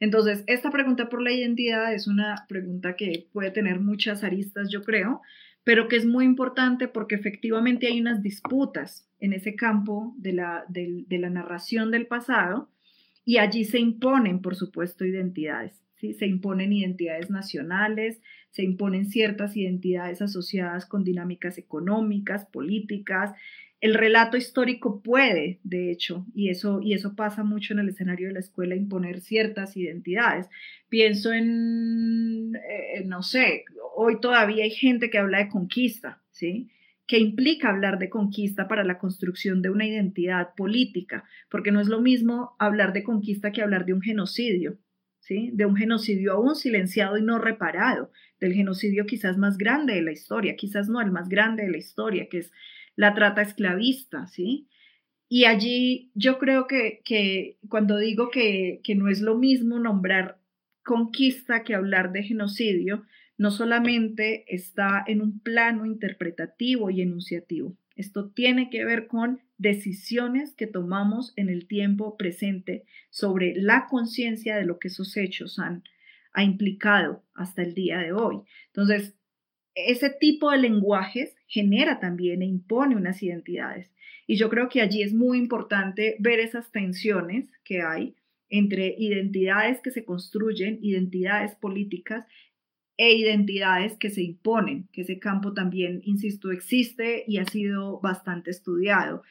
Entonces, esta pregunta por la identidad es una pregunta que puede tener muchas aristas, yo creo, pero que es muy importante porque efectivamente hay unas disputas en ese campo de la, de, la narración del pasado y allí se imponen, por supuesto, identidades. ¿sí? Se imponen identidades nacionales, se imponen ciertas identidades asociadas con dinámicas económicas, políticas, el relato histórico puede, de hecho, y eso, y eso pasa mucho en el escenario de la escuela, imponer ciertas identidades. Pienso en, eh, no sé, hoy todavía hay gente que habla de conquista, ¿sí? que implica hablar de conquista para la construcción de una identidad política, porque no es lo mismo hablar de conquista que hablar de un genocidio, ¿sí? de un genocidio aún silenciado y no reparado, del genocidio quizás más grande de la historia, quizás no el más grande de la historia, que es la trata esclavista, ¿sí? Y allí yo creo que, que cuando digo que, que no es lo mismo nombrar conquista que hablar de genocidio, no solamente está en un plano interpretativo y enunciativo. Esto tiene que ver con decisiones que tomamos en el tiempo presente sobre la conciencia de lo que esos hechos han ha implicado hasta el día de hoy. Entonces, ese tipo de lenguajes genera también e impone unas identidades. Y yo creo que allí es muy importante ver esas tensiones que hay entre identidades que se construyen, identidades políticas e identidades que se imponen, que ese campo también, insisto, existe y ha sido bastante estudiado.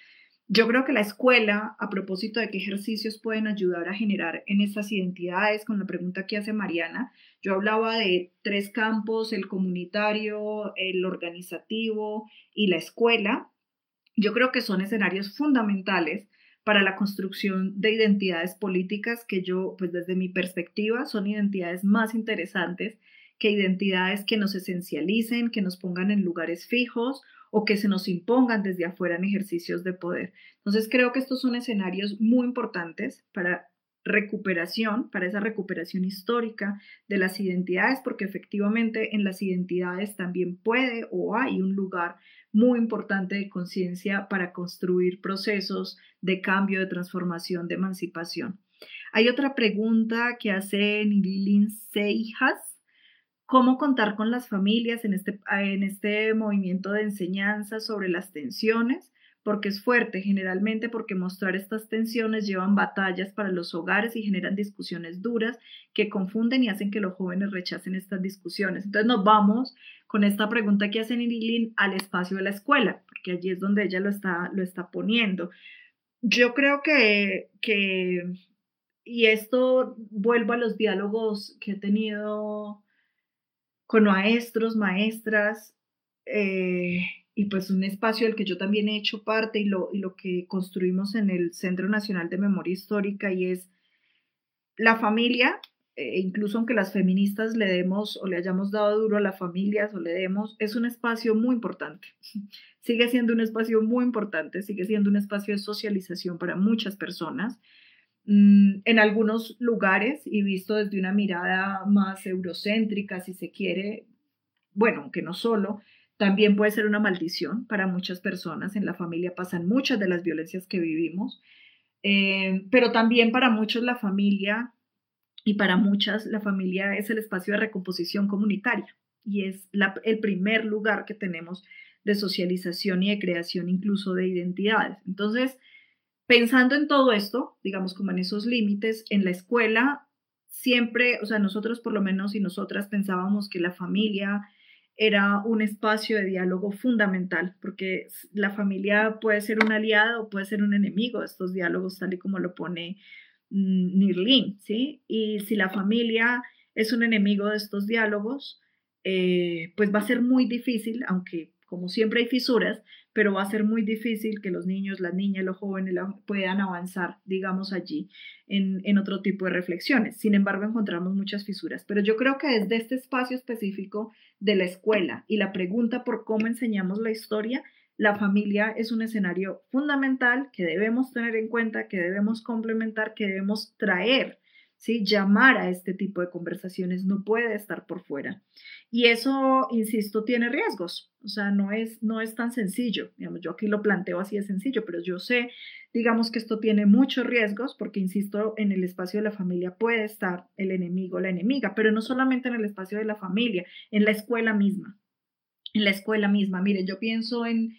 Yo creo que la escuela, a propósito de qué ejercicios pueden ayudar a generar en estas identidades, con la pregunta que hace Mariana, yo hablaba de tres campos, el comunitario, el organizativo y la escuela. Yo creo que son escenarios fundamentales para la construcción de identidades políticas que yo, pues desde mi perspectiva, son identidades más interesantes que identidades que nos esencialicen, que nos pongan en lugares fijos o que se nos impongan desde afuera en ejercicios de poder. Entonces creo que estos son escenarios muy importantes para recuperación, para esa recuperación histórica de las identidades, porque efectivamente en las identidades también puede o hay un lugar muy importante de conciencia para construir procesos de cambio, de transformación, de emancipación. Hay otra pregunta que hace Nilin Seijas. ¿Cómo contar con las familias en este, en este movimiento de enseñanza sobre las tensiones? porque es fuerte generalmente porque mostrar estas tensiones llevan batallas para los hogares y generan discusiones duras que confunden y hacen que los jóvenes rechacen estas discusiones. Entonces nos vamos con esta pregunta que hace Nirilin al espacio de la escuela, porque allí es donde ella lo está, lo está poniendo. Yo creo que, que, y esto vuelvo a los diálogos que he tenido con maestros, maestras, eh, y pues un espacio del que yo también he hecho parte y lo, y lo que construimos en el Centro Nacional de Memoria Histórica y es la familia, e incluso aunque las feministas le demos o le hayamos dado duro a las familias o le demos, es un espacio muy importante. Sigue siendo un espacio muy importante, sigue siendo un espacio de socialización para muchas personas. Mm, en algunos lugares y visto desde una mirada más eurocéntrica, si se quiere, bueno, aunque no solo, también puede ser una maldición para muchas personas. En la familia pasan muchas de las violencias que vivimos, eh, pero también para muchos la familia y para muchas la familia es el espacio de recomposición comunitaria y es el primer lugar que tenemos de socialización y de creación incluso de identidades. Entonces, pensando en todo esto, digamos como en esos límites, en la escuela siempre, o sea, nosotros por lo menos y nosotras pensábamos que la familia era un espacio de diálogo fundamental, porque la familia puede ser un aliado puede ser un enemigo de estos diálogos, tal y como lo pone mm, Nirlin, ¿sí? Y si la familia es un enemigo de estos diálogos, eh, pues va a ser muy difícil, aunque como siempre hay fisuras, pero va a ser muy difícil que los niños, las niñas, los jóvenes puedan avanzar, digamos, allí en, en, otro tipo de reflexiones. Sin embargo, encontramos muchas fisuras. Pero yo creo que desde este espacio específico de la escuela y la pregunta por cómo enseñamos la historia, la familia es un escenario fundamental que debemos tener en cuenta, que debemos complementar, que debemos traer ¿sí? Llamar a este tipo de conversaciones no puede estar por fuera. Y eso, insisto, tiene riesgos. O sea, no es, no es tan sencillo. Digamos, yo aquí lo planteo así de sencillo, pero yo sé, digamos que esto tiene muchos riesgos porque, insisto, en el espacio de la familia puede estar el enemigo, la enemiga, pero no solamente en el espacio de la familia, en la escuela misma. En la escuela misma. Mire, yo pienso en,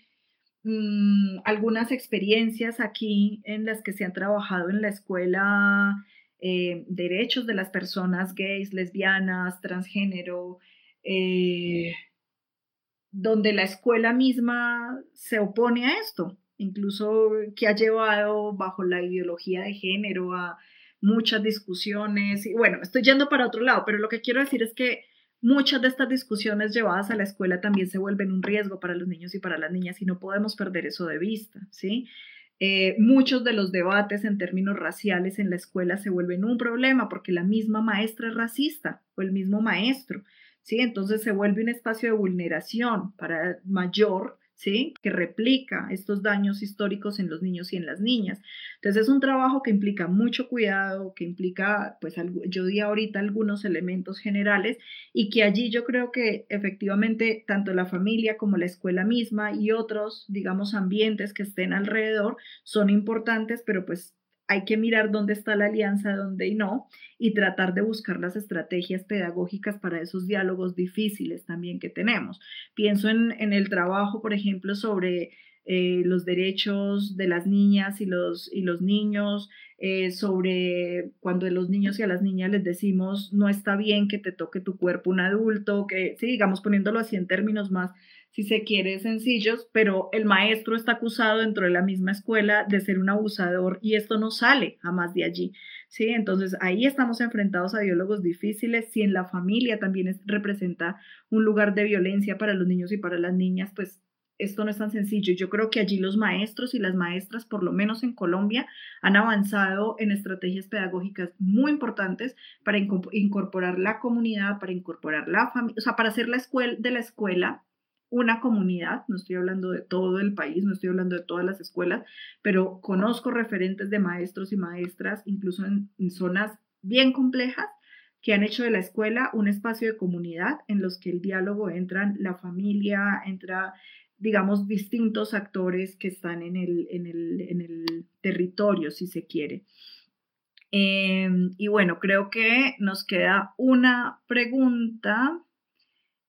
mm, algunas experiencias aquí en las que se han trabajado en la escuela eh, derechos de las personas gays, lesbianas, transgénero, eh, donde la escuela misma se opone a esto, incluso que ha llevado bajo la ideología de género a muchas discusiones. Y bueno, estoy yendo para otro lado, pero lo que quiero decir es que muchas de estas discusiones llevadas a la escuela también se vuelven un riesgo para los niños y para las niñas y no podemos perder eso de vista, ¿sí? Eh, muchos de los debates en términos raciales en la escuela se vuelven un problema porque la misma maestra es racista o el mismo maestro, ¿sí? Entonces se vuelve un espacio de vulneración para mayor ¿sí? Que replica estos daños históricos en los niños y en las niñas. Entonces es un trabajo que implica mucho cuidado, que implica, pues yo di ahorita algunos elementos generales y que allí yo creo que efectivamente tanto la familia como la escuela misma y otros, digamos, ambientes que estén alrededor son importantes, pero pues hay que mirar dónde está la alianza, dónde y no, y tratar de buscar las estrategias pedagógicas para esos diálogos difíciles también que tenemos. Pienso en, el trabajo, por ejemplo, sobre eh, los derechos de las niñas y los, y los niños, eh, sobre cuando a los niños y a las niñas les decimos no está bien que te toque tu cuerpo un adulto, que sí, digamos poniéndolo así en términos más si se quiere, sencillos, pero el maestro está acusado dentro de la misma escuela de ser un abusador y esto no sale jamás de allí. ¿sí? Entonces ahí estamos enfrentados a diálogos difíciles. Si en la familia también representa un lugar de violencia para los niños y para las niñas, pues esto no es tan sencillo. Yo creo que allí los maestros y las maestras, por lo menos en Colombia, han avanzado en estrategias pedagógicas muy importantes para incorporar la comunidad, para incorporar la familia, o sea, para hacer la escuela de la escuela una comunidad, no estoy hablando de todo el país, no estoy hablando de todas las escuelas, pero conozco referentes de maestros y maestras, incluso en, zonas bien complejas, que han hecho de la escuela un espacio de comunidad en los que el diálogo entran la familia, entra, digamos, distintos actores que están en el, en el, territorio, si se quiere. Em, y bueno, creo que nos queda una pregunta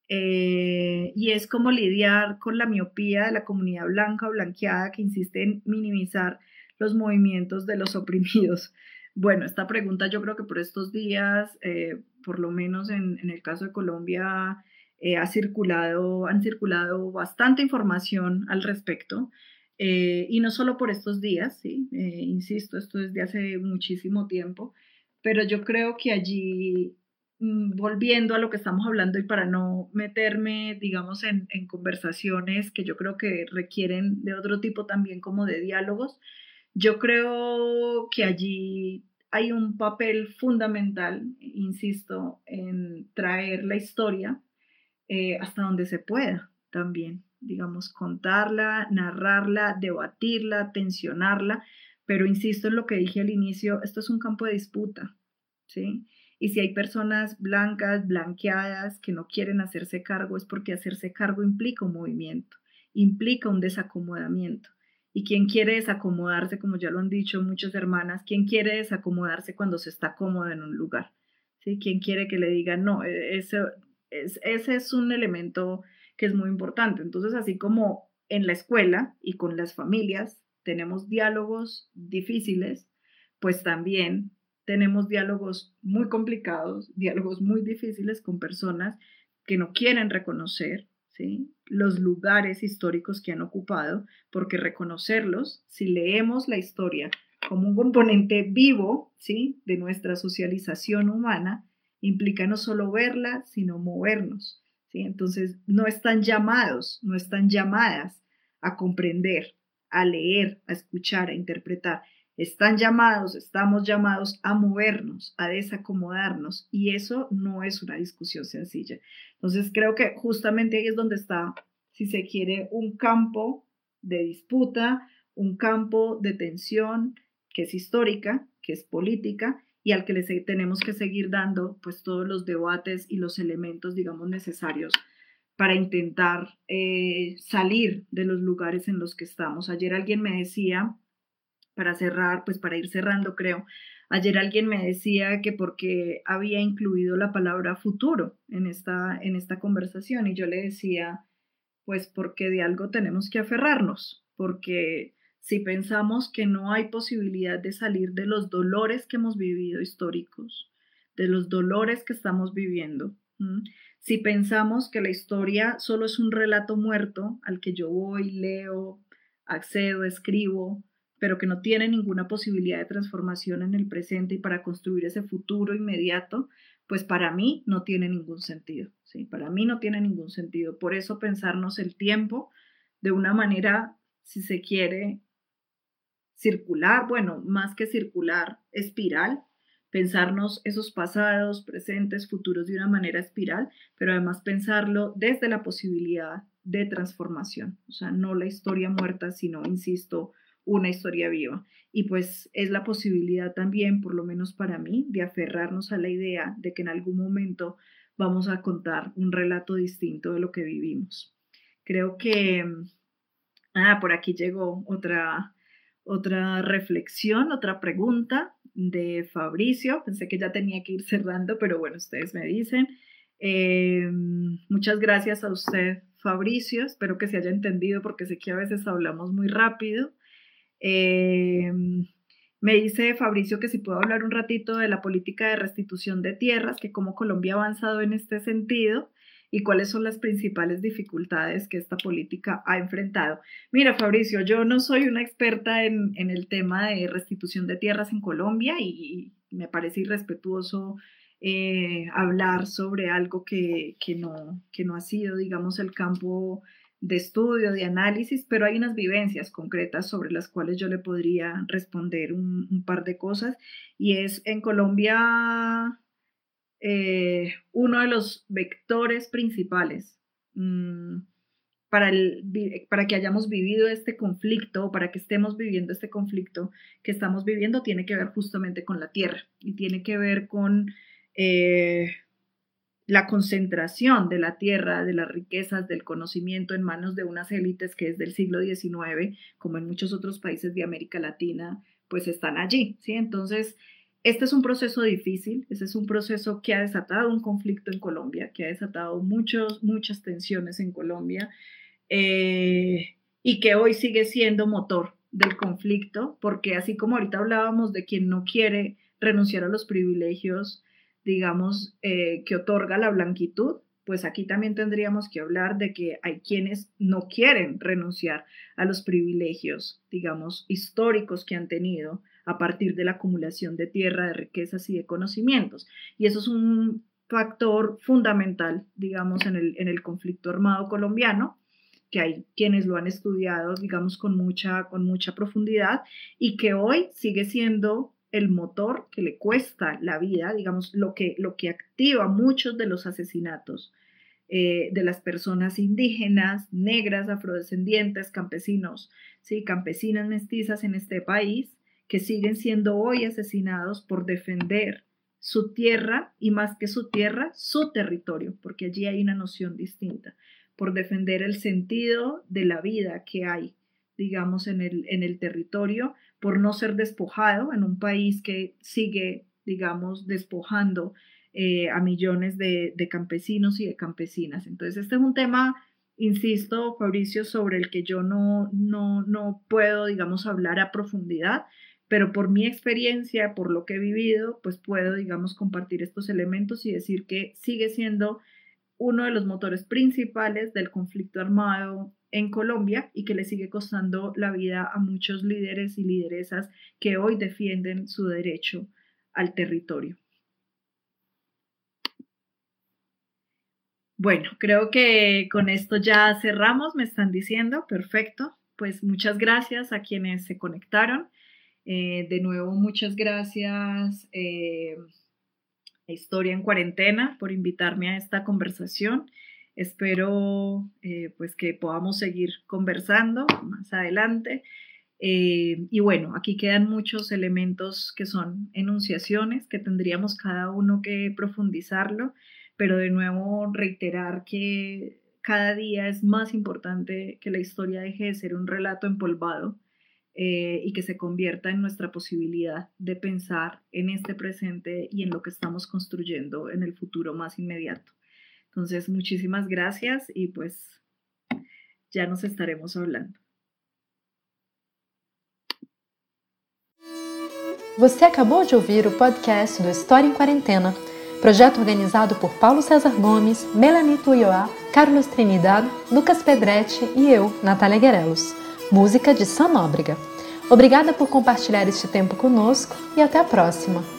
eh, y es como lidiar con la miopía de la comunidad blanca o blanqueada que insiste en minimizar los movimientos de los oprimidos. Bueno, esta pregunta yo creo que por estos días, eh, por lo menos en, el caso de Colombia, eh, ha circulado, han circulado bastante información al respecto. y no solo por estos días, ¿sí? insisto, esto es de hace muchísimo tiempo, pero yo creo que allí volviendo a lo que estamos hablando y para no meterme, digamos, en, conversaciones que yo creo que requieren de otro tipo también como de diálogos, yo creo que allí hay un papel fundamental, insisto, en traer la historia eh, hasta donde se pueda también, digamos, contarla, narrarla, debatirla, tensionarla, pero insisto en lo que dije al inicio, esto es un campo de disputa, ¿sí? Y si hay personas blancas, blanqueadas, que no quieren hacerse cargo, es porque hacerse cargo implica un movimiento, implica un desacomodamiento. Y quien quiere desacomodarse, como ya lo han dicho muchas hermanas, quien quiere desacomodarse cuando se está cómodo en un lugar. ¿Sí? Quien quiere que le digan, no, e-, ese es, ese es un elemento que es muy importante. Entonces, así como en la escuela y con las familias tenemos diálogos difíciles, pues también tenemos diálogos muy complicados, diálogos muy difíciles con personas que no quieren reconocer ¿sí? los lugares históricos que han ocupado, porque reconocerlos, si leemos la historia como un componente vivo ¿sí? de nuestra socialización humana, implica no solo verla, sino movernos. ¿sí? Entonces, no están llamados, no están llamadas a comprender, a leer, a escuchar, a interpretar. Están llamados, estamos llamados a movernos, a desacomodarnos y eso no es una discusión sencilla. Entonces creo que justamente ahí es donde está, si se quiere, un campo de disputa, un campo de tensión que es histórica, que es política y al que le tenemos que seguir dando pues todos los debates y los elementos, digamos, necesarios para intentar eh, salir de los lugares en los que estamos. Ayer alguien me decía, para cerrar, pues para ir cerrando, creo. Ayer alguien me decía que porque había incluido la palabra futuro en esta, en esta conversación y yo le decía, pues porque de algo tenemos que aferrarnos, porque si pensamos que no hay posibilidad de salir de los dolores que hemos vivido históricos, de los dolores que estamos viviendo, si pensamos que la historia solo es un relato muerto al que yo voy, leo, accedo, escribo, pero que no tiene ninguna posibilidad de transformación en el presente y para construir ese futuro inmediato, pues para mí no tiene ningún sentido, ¿sí? Para mí no tiene ningún sentido. Por eso pensarnos el tiempo de una manera, si se quiere, circular, bueno, más que circular, espiral, pensarnos esos pasados, presentes, futuros de una manera espiral, pero además pensarlo desde la posibilidad de transformación, o sea, no la historia muerta, sino, insisto, una historia viva. Y pues es la posibilidad también, por lo menos para mí, de aferrarnos a la idea de que en algún momento vamos a contar un relato distinto de lo que vivimos. Creo que, ah, por aquí llegó otra, otra reflexión, otra pregunta de Fabricio. Pensé que ya tenía que ir cerrando, pero bueno, ustedes me dicen. Eh, muchas gracias a usted, Fabricio. Espero que se haya entendido porque sé que a veces hablamos muy rápido. Eh, me dice Fabricio que si puedo hablar un ratito de la política de restitución de tierras, que como Colombia ha avanzado en este sentido. y cuáles son las principales dificultades que esta política ha enfrentado. Mira, Fabricio, yo no soy una experta en, el tema de restitución de tierras en Colombia y, me parece irrespetuoso eh, hablar sobre algo que, no, que no ha sido, digamos, el campo de estudio, de análisis, pero hay unas vivencias concretas sobre las cuales yo le podría responder un, par de cosas. Y es en Colombia eh, uno de los vectores principales mm, para, el, para que hayamos vivido este conflicto, para que estemos viviendo este conflicto que estamos viviendo, tiene que ver justamente con la tierra y tiene que ver con... Eh, la concentración de la tierra, de las riquezas, del conocimiento en manos de unas élites que es del siglo XIX, como en muchos otros países de América Latina, pues están allí, ¿sí? Entonces, este es un proceso difícil, este es un proceso que ha desatado un conflicto en Colombia, que ha desatado muchos, muchas tensiones en Colombia eh, y que hoy sigue siendo motor del conflicto, porque así como ahorita hablábamos de quien no quiere renunciar a los privilegios, digamos, eh, que otorga la blanquitud, pues aquí también tendríamos que hablar de que hay quienes no quieren renunciar a los privilegios, digamos, históricos que han tenido a partir de la acumulación de tierra, de riquezas y de conocimientos. Y eso es un factor fundamental, digamos, en el, en el conflicto armado colombiano, que hay quienes lo han estudiado, digamos, con mucha, con mucha profundidad y que hoy sigue siendo el motor que le cuesta la vida, digamos, lo que, lo que activa muchos de los asesinatos eh, de las personas indígenas, negras, afrodescendientes, campesinos, ¿sí? campesinas mestizas en este país, que siguen siendo hoy asesinados por defender su tierra y más que su tierra, su territorio, porque allí hay una noción distinta, por defender el sentido de la vida que hay, digamos, en el, en el territorio por no ser despojado en un país que sigue, digamos, despojando eh, a millones de, campesinos y de campesinas. Entonces, este es un tema, insisto, Fabricio, sobre el que yo no, no, no puedo, digamos, hablar a profundidad, pero por mi experiencia, por lo que he vivido, pues puedo, digamos, compartir estos elementos y decir que sigue siendo uno de los motores principales del conflicto armado en Colombia y que le sigue costando la vida a muchos líderes y lideresas que hoy defienden su derecho al territorio. Bueno, creo que con esto ya cerramos, me están diciendo, perfecto. Pues muchas gracias a quienes se conectaron. Eh, de nuevo, muchas gracias eh, Historia en Cuarentena por invitarme a esta conversación. Espero eh, pues que podamos seguir conversando más adelante. Eh, y bueno, aquí quedan muchos elementos que son enunciaciones que tendríamos cada uno que profundizarlo, pero de nuevo reiterar que cada día es más importante que la historia deje de ser un relato empolvado eh, y que se convierta en nuestra posibilidad de pensar en este presente y en lo que estamos construyendo en el futuro más inmediato. Entonces, muchísimas gracias y pues ya nos estaremos hablando. Você acabou de ouvir o podcast do História em Quarentena, projeto organizado por Paulo César Gomes, Melanie Tuioá, Carlos Trinidad, Lucas Pedretti e eu, Natália Guerelos. Música de Sam Nóbrega. Obrigada por compartilhar este tempo conosco e até a próxima!